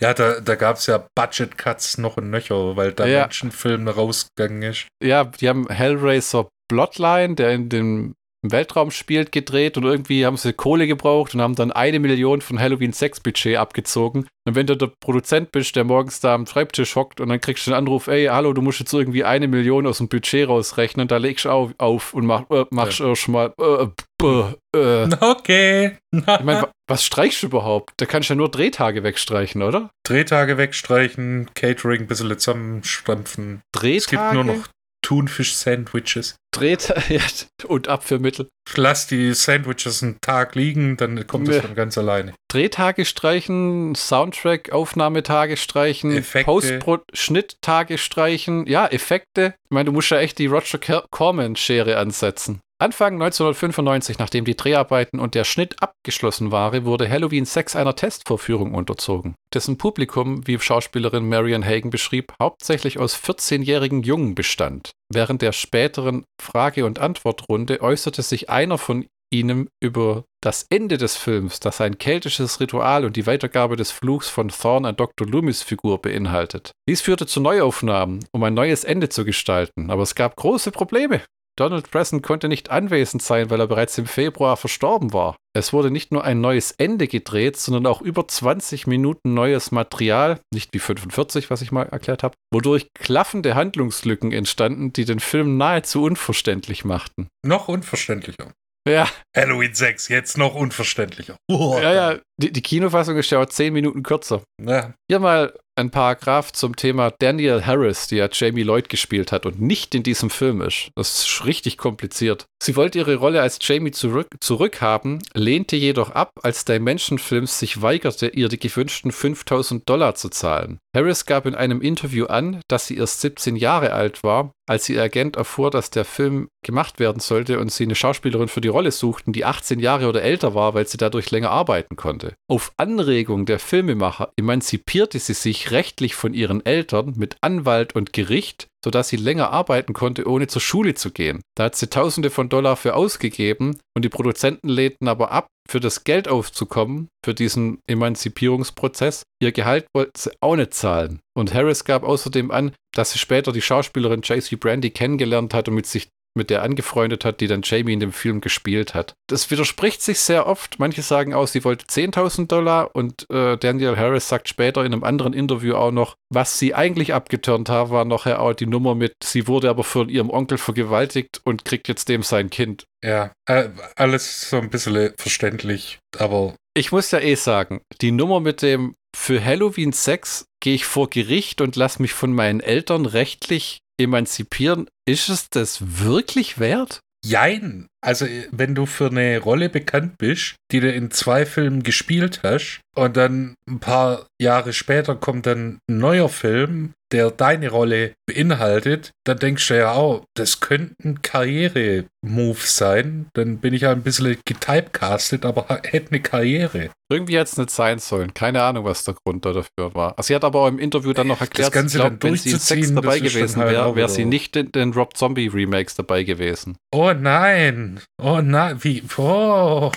Ja, da, da gab es ja Budget Cuts noch und nöcher, weil da Ja. Menschenfilm rausgegangen ist. Ja, die haben Hellraiser Bloodline, der in dem im Weltraum spielt, gedreht und irgendwie haben sie Kohle gebraucht und haben dann eine Million von Halloween 6 Budget abgezogen. Und wenn du der Produzent bist, der morgens da am Schreibtisch hockt und dann kriegst du einen Anruf, ey, hallo, du musst jetzt irgendwie eine Million aus dem Budget rausrechnen, da legst du auf, auf und mach, äh, machst erstmal, äh, äh, äh. Okay. Ich meine, wa- was streichst du überhaupt? Da kannst du ja nur Drehtage wegstreichen, oder? Drehtage wegstreichen, Catering ein bisschen zusammenstampfen. Drehtage? Es gibt nur noch Thunfisch-Sandwiches. Drehtage ja, und Abführmittel. Lass die Sandwiches einen Tag liegen, dann kommt es Nee. von ganz alleine. Drehtage streichen, Soundtrack, Aufnahmetage streichen, Effekte. Postpro Schnitttage streichen, ja, Effekte. Ich meine, du musst ja echt die Roger Corman-Schere ansetzen. Anfang 1995, nachdem die Dreharbeiten und der Schnitt abgeschlossen waren, wurde Halloween 6 einer Testvorführung unterzogen, dessen Publikum, wie Schauspielerin Marian Hagen beschrieb, hauptsächlich aus 14-jährigen Jungen bestand. Während der späteren Frage- und Antwortrunde äußerte sich einer von ihnen über das Ende des Films, das ein keltisches Ritual und die Weitergabe des Fluchs von Thorn an Dr. Loomis Figur beinhaltet. Dies führte zu Neuaufnahmen, um ein neues Ende zu gestalten, aber es gab große Probleme. Donald Preston konnte nicht anwesend sein, weil er bereits im Februar verstorben war. Es wurde nicht nur ein neues Ende gedreht, sondern auch über 20 Minuten neues Material, nicht wie 45, was ich mal erklärt habe, wodurch klaffende Handlungslücken entstanden, die den Film nahezu unverständlich machten. Noch unverständlicher. Ja. Halloween 6, jetzt noch unverständlicher. Oh, ja, ja, die, die, Kinofassung ist ja auch 10 Minuten kürzer. Ja. Hier mal ein Paragraph zum Thema Daniel Harris, die ja Jamie Lloyd gespielt hat und nicht in diesem Film ist. Das ist richtig kompliziert. Sie wollte ihre Rolle als Jamie zurück, zurückhaben, lehnte jedoch ab, als Dimension Films sich weigerte, ihr die gewünschten 5000 Dollar zu zahlen. Harris gab in einem Interview an, dass sie erst 17 Jahre alt war, als ihr Agent erfuhr, dass der Film gemacht werden sollte und sie eine Schauspielerin für die Rolle suchten, die 18 Jahre oder älter war, weil sie dadurch länger arbeiten konnte. Auf Anregung der Filmemacher emanzipierte sie sich rechtlich von ihren Eltern mit Anwalt und Gericht, sodass sie länger arbeiten konnte, ohne zur Schule zu gehen. Da hat sie Tausende von Dollar für ausgegeben und die Produzenten lehnten aber ab, für das Geld aufzukommen, für diesen Emanzipierungsprozess. Ihr Gehalt wollte sie auch nicht zahlen. Und Harris gab außerdem an, dass sie später die Schauspielerin J.C. Brandy kennengelernt hat und mit sich mit der angefreundet hat, die dann Jamie in dem Film gespielt hat. Das widerspricht sich sehr oft. Manche sagen auch, sie wollte 10.000 Dollar und äh, Daniel Harris sagt später in einem anderen Interview auch noch, was sie eigentlich abgeturnt haben, war nachher auch die Nummer mit, sie wurde aber von ihrem Onkel vergewaltigt und kriegt jetzt dem sein Kind. Ja, äh, alles so ein bisschen verständlich, aber. Ich muss ja eh sagen, die Nummer mit dem für Halloween Sex gehe ich vor Gericht und lasse mich von meinen Eltern rechtlich emanzipieren, ist es das wirklich wert? Jein. Also, wenn du für eine Rolle bekannt bist, die du in zwei Filmen gespielt hast, und dann ein paar Jahre später kommt dann ein neuer Film, der deine Rolle beinhaltet, dann denkst du ja auch, das könnte ein Karriere-Move sein. Dann bin ich ja ein bisschen getypecastet, aber hätte eine Karriere. Irgendwie hätte es nicht sein sollen. Keine Ahnung, was der Grund dafür war. Also sie hat aber auch im Interview dann noch erklärt, das glaub, wenn sie in Sex dabei gewesen wäre, wäre sie nicht in den Rob Zombie Remakes dabei gewesen. Oh nein. Oh nein. Wie? Oh.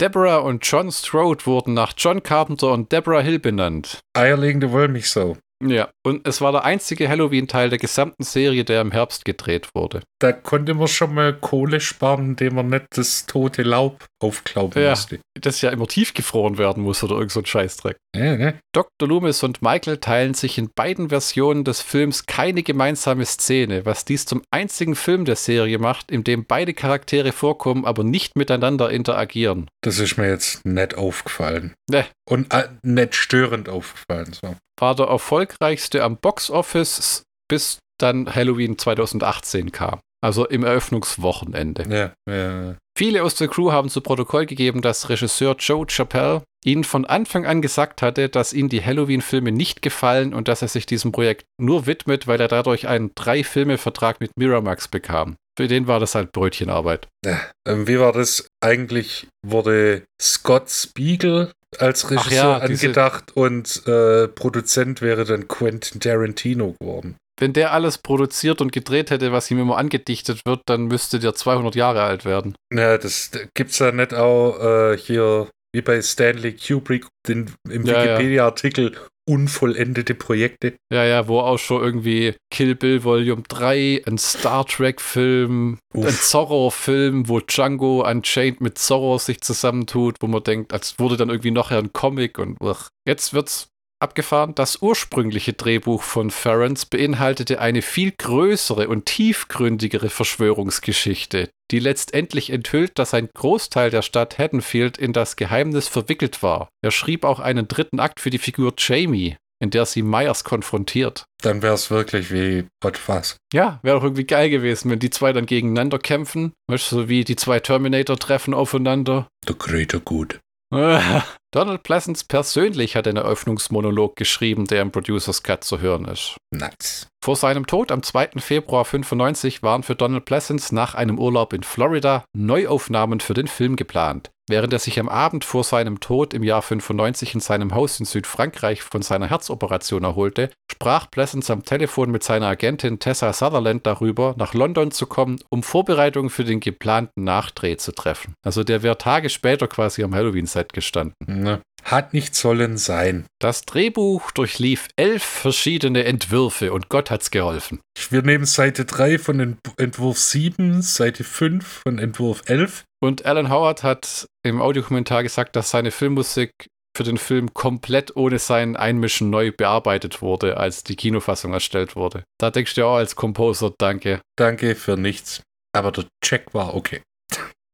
Deborah und John Strode wurden nach John Carpenter und Deborah Hill benannt. Eierlegende Wollmilchsau. Ja, und es war der einzige Halloween-Teil der gesamten Serie, der im Herbst gedreht wurde. Da konnte man schon mal Kohle sparen, indem man nicht das tote Laub aufklauben ja, musste. Das ja immer tiefgefroren werden muss oder irgend so ein Scheißdreck. Ja, ne? Dr. Loomis und Michael teilen sich in beiden Versionen des Films keine gemeinsame Szene, was dies zum einzigen Film der Serie macht, in dem beide Charaktere vorkommen, aber nicht miteinander interagieren. Das ist mir jetzt nett aufgefallen. Ne. Und äh, nett störend aufgefallen. So. War der erfolgreichste am Box Office, bis dann Halloween 2018 kam. Also im Eröffnungswochenende. Ja, ja. Viele aus der Crew haben zu Protokoll gegeben, dass Regisseur Joe Chappelle ihnen von Anfang an gesagt hatte, dass ihm die Halloween-Filme nicht gefallen und dass er sich diesem Projekt nur widmet, weil er dadurch einen Drei-Filme-Vertrag mit Miramax bekam. Für den war das halt Brötchenarbeit. Ja, ähm, wie war das? Eigentlich wurde Scott Spiegel als Regisseur ja, angedacht und äh, Produzent wäre dann Quentin Tarantino geworden. Wenn der alles produziert und gedreht hätte, was ihm immer angedichtet wird, dann müsste der 200 Jahre alt werden. Ja, das gibt's ja nicht auch äh, hier wie bei Stanley Kubrick den, im Ja, ja. Wikipedia-Artikel unvollendete Projekte. Ja, ja, wo auch schon irgendwie Kill Bill Volume 3, ein Star Trek-Film, ein. Zorro-Film, wo Django Unchained mit Zorro sich zusammentut, wo man denkt, als wurde dann irgendwie nachher ein Comic und uch. jetzt wird's abgefahren. Das ursprüngliche Drehbuch von Ferrens beinhaltete eine viel größere und tiefgründigere Verschwörungsgeschichte, die letztendlich enthüllt, dass ein Großteil der Stadt Haddonfield in das Geheimnis verwickelt war. Er schrieb auch einen dritten Akt für die Figur Jamie, in der sie Myers konfrontiert. Dann wäre es wirklich wie Gott was. Ja, wäre doch irgendwie geil gewesen, wenn die zwei dann gegeneinander kämpfen. Weißt du, so wie die zwei Terminator treffen aufeinander. Der Greater Gut. Donald Pleasance persönlich hat einen Eröffnungsmonolog geschrieben, der im Producers Cut zu hören ist. Nice. Vor seinem Tod am 2. Februar 95 waren für Donald Pleasance nach einem Urlaub in Florida Neuaufnahmen für den Film geplant. Während er sich am Abend vor seinem Tod im Jahr 95 in seinem Haus in Südfrankreich von seiner Herzoperation erholte, sprach Pleasance am Telefon mit seiner Agentin Tessa Sutherland darüber, nach London zu kommen, um Vorbereitungen für den geplanten Nachdreh zu treffen. Also der wäre Tage später quasi am Halloween-Set gestanden. Ne. Hat nicht sollen sein. Das Drehbuch durchlief elf verschiedene Entwürfe und Gott hat's geholfen. Wir nehmen Seite 3 von Ent Entwurf 7, Seite 5 von Entwurf 11. Und Alan Howard hat im Audiokommentar gesagt, dass seine Filmmusik für den Film komplett ohne sein Einmischen neu bearbeitet wurde, als die Kinofassung erstellt wurde. Da denkst du auch als Composer, danke. Danke für nichts. Aber der Check war okay.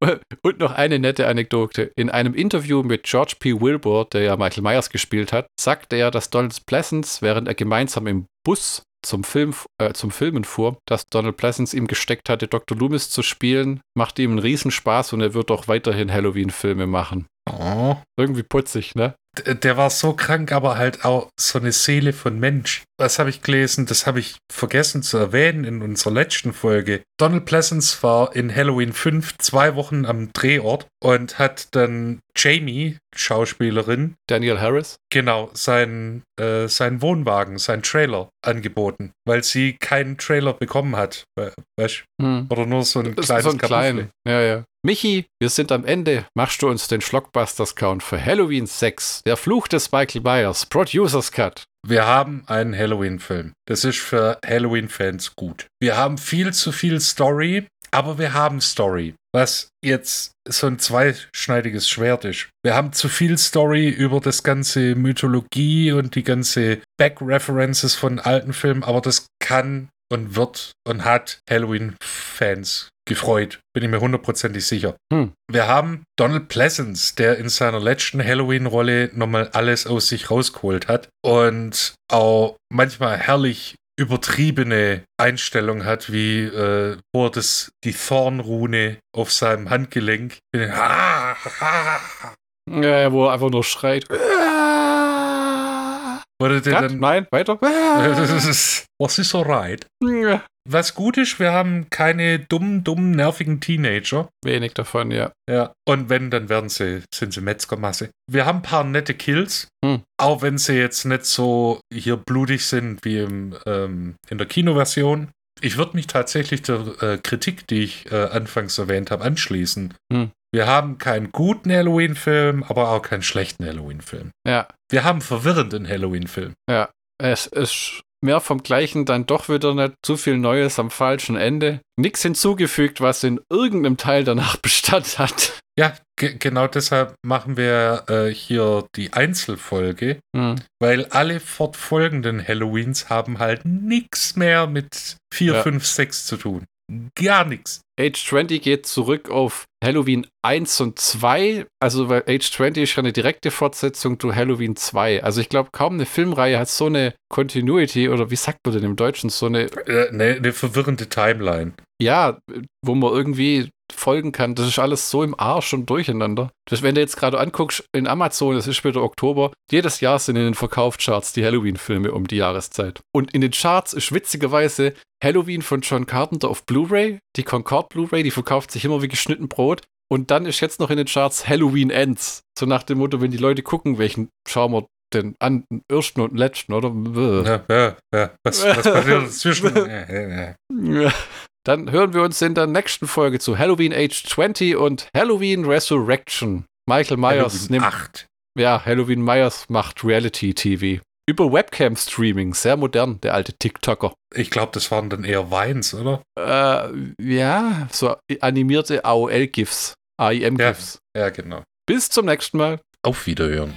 Und noch eine nette Anekdote. In einem Interview mit George P. Wilbur, der ja Michael Myers gespielt hat, sagte er, dass Donald Pleasance, während er gemeinsam im Bus zum, Film, äh, zum Filmen fuhr, dass Donald Pleasance ihm gesteckt hatte, Dr. Loomis zu spielen, macht ihm einen Riesenspaß und er wird auch weiterhin Halloween-Filme machen. Oh. Irgendwie putzig, ne? Der war so krank, aber halt auch so eine Seele von Mensch. Was habe ich gelesen? Das habe ich vergessen zu erwähnen in unserer letzten Folge. Donald Pleasance war in Halloween 5 zwei Wochen am Drehort und hat dann Jamie, Schauspielerin, Daniel Harris. genau, seinen, äh, seinen Wohnwagen, seinen Trailer angeboten, weil sie keinen Trailer bekommen hat. We- Weißt du? Hm. Oder nur so ein Das kleines so ein. Ja, ja. Michi, wir sind am Ende. Machst du uns den Schlockbusters-Count für Halloween 6? Der Fluch des Michael Myers. Producers Cut. Wir haben einen Halloween-Film. Das ist für Halloween-Fans gut. Wir haben viel zu viel Story, aber wir haben Story. Was jetzt so ein zweischneidiges Schwert ist. Wir haben zu viel Story über das ganze Mythologie und die ganze Back-References von alten Filmen, aber das kann und wird und hat Halloween-Fans gefreut. Bin ich mir hundertprozentig sicher. Hm. Wir haben Donald Pleasance, der in seiner letzten Halloween-Rolle nochmal alles aus sich rausgeholt hat und auch manchmal herrlich übertriebene Einstellung hat, wie äh, wo er das, die Thorn-Rune auf seinem Handgelenk. Ah, ah, Ja, ja, wo er einfach nur schreit. Wurde der dann. Nein, weiter. Was ist alright? Was gut ist, wir haben keine dummen, dummen, nervigen Teenager. Wenig davon, ja. Ja. Und wenn, dann werden sie, sind sie Metzgermasse. Wir haben ein paar nette Kills, Hm. auch wenn sie jetzt nicht so hier blutig sind wie im, ähm, in der Kinoversion. Ich würde mich tatsächlich der äh, Kritik, die ich äh, anfangs erwähnt habe, anschließen. Hm. Wir haben keinen guten Halloween-Film, aber auch keinen schlechten Halloween-Film. Ja, Wir haben einen verwirrenden Halloween-Film. es ist mehr vom Gleichen, dann doch wieder nicht zu viel Neues am falschen Ende. Nichts hinzugefügt, was in irgendeinem Teil danach Bestand hat. Ja, ge genau deshalb machen wir äh, hier die Einzelfolge, Hm. weil alle fortfolgenden Halloweens haben halt nichts mehr mit 4, Ja. 5, 6 zu tun. Gar nichts. Age 20 geht zurück auf Halloween 1 und 2. Also, weil Age 20 ist ja eine direkte Fortsetzung zu Halloween 2. Also, ich glaube, kaum eine Filmreihe hat so eine Continuity oder wie sagt man denn im Deutschen? So eine, Äh, ne, eine verwirrende Timeline. ja, wo man irgendwie folgen kann. Das ist alles so im Arsch und durcheinander. Das, wenn du jetzt gerade anguckst, in Amazon, es ist später Oktober, jedes Jahr sind in den Verkaufscharts die Halloween-Filme um die Jahreszeit. Und in den Charts ist witzigerweise Halloween von John Carpenter auf Blu-ray, die Concord Blu-ray, die verkauft sich immer wie geschnitten Brot. Und dann ist jetzt noch in den Charts Halloween Ends. So nach dem Motto, wenn die Leute gucken, welchen schauen wir denn an, den ersten und den letzten, oder? Ja, ja, ja. Was, was passiert dazwischen? Ja. Dann hören wir uns in der nächsten Folge zu Halloween Age 20 und Halloween Resurrection. Michael Myers Halloween nimmt, 8. ja, Halloween Myers macht Reality TV. Über Webcam-Streaming, sehr modern, der alte TikToker. Ich glaube, das waren dann eher Weins, oder? Äh, ja, so animierte AOL-GIFs, AIM-GIFs. Ja, genau. Bis zum nächsten Mal. Auf Wiederhören.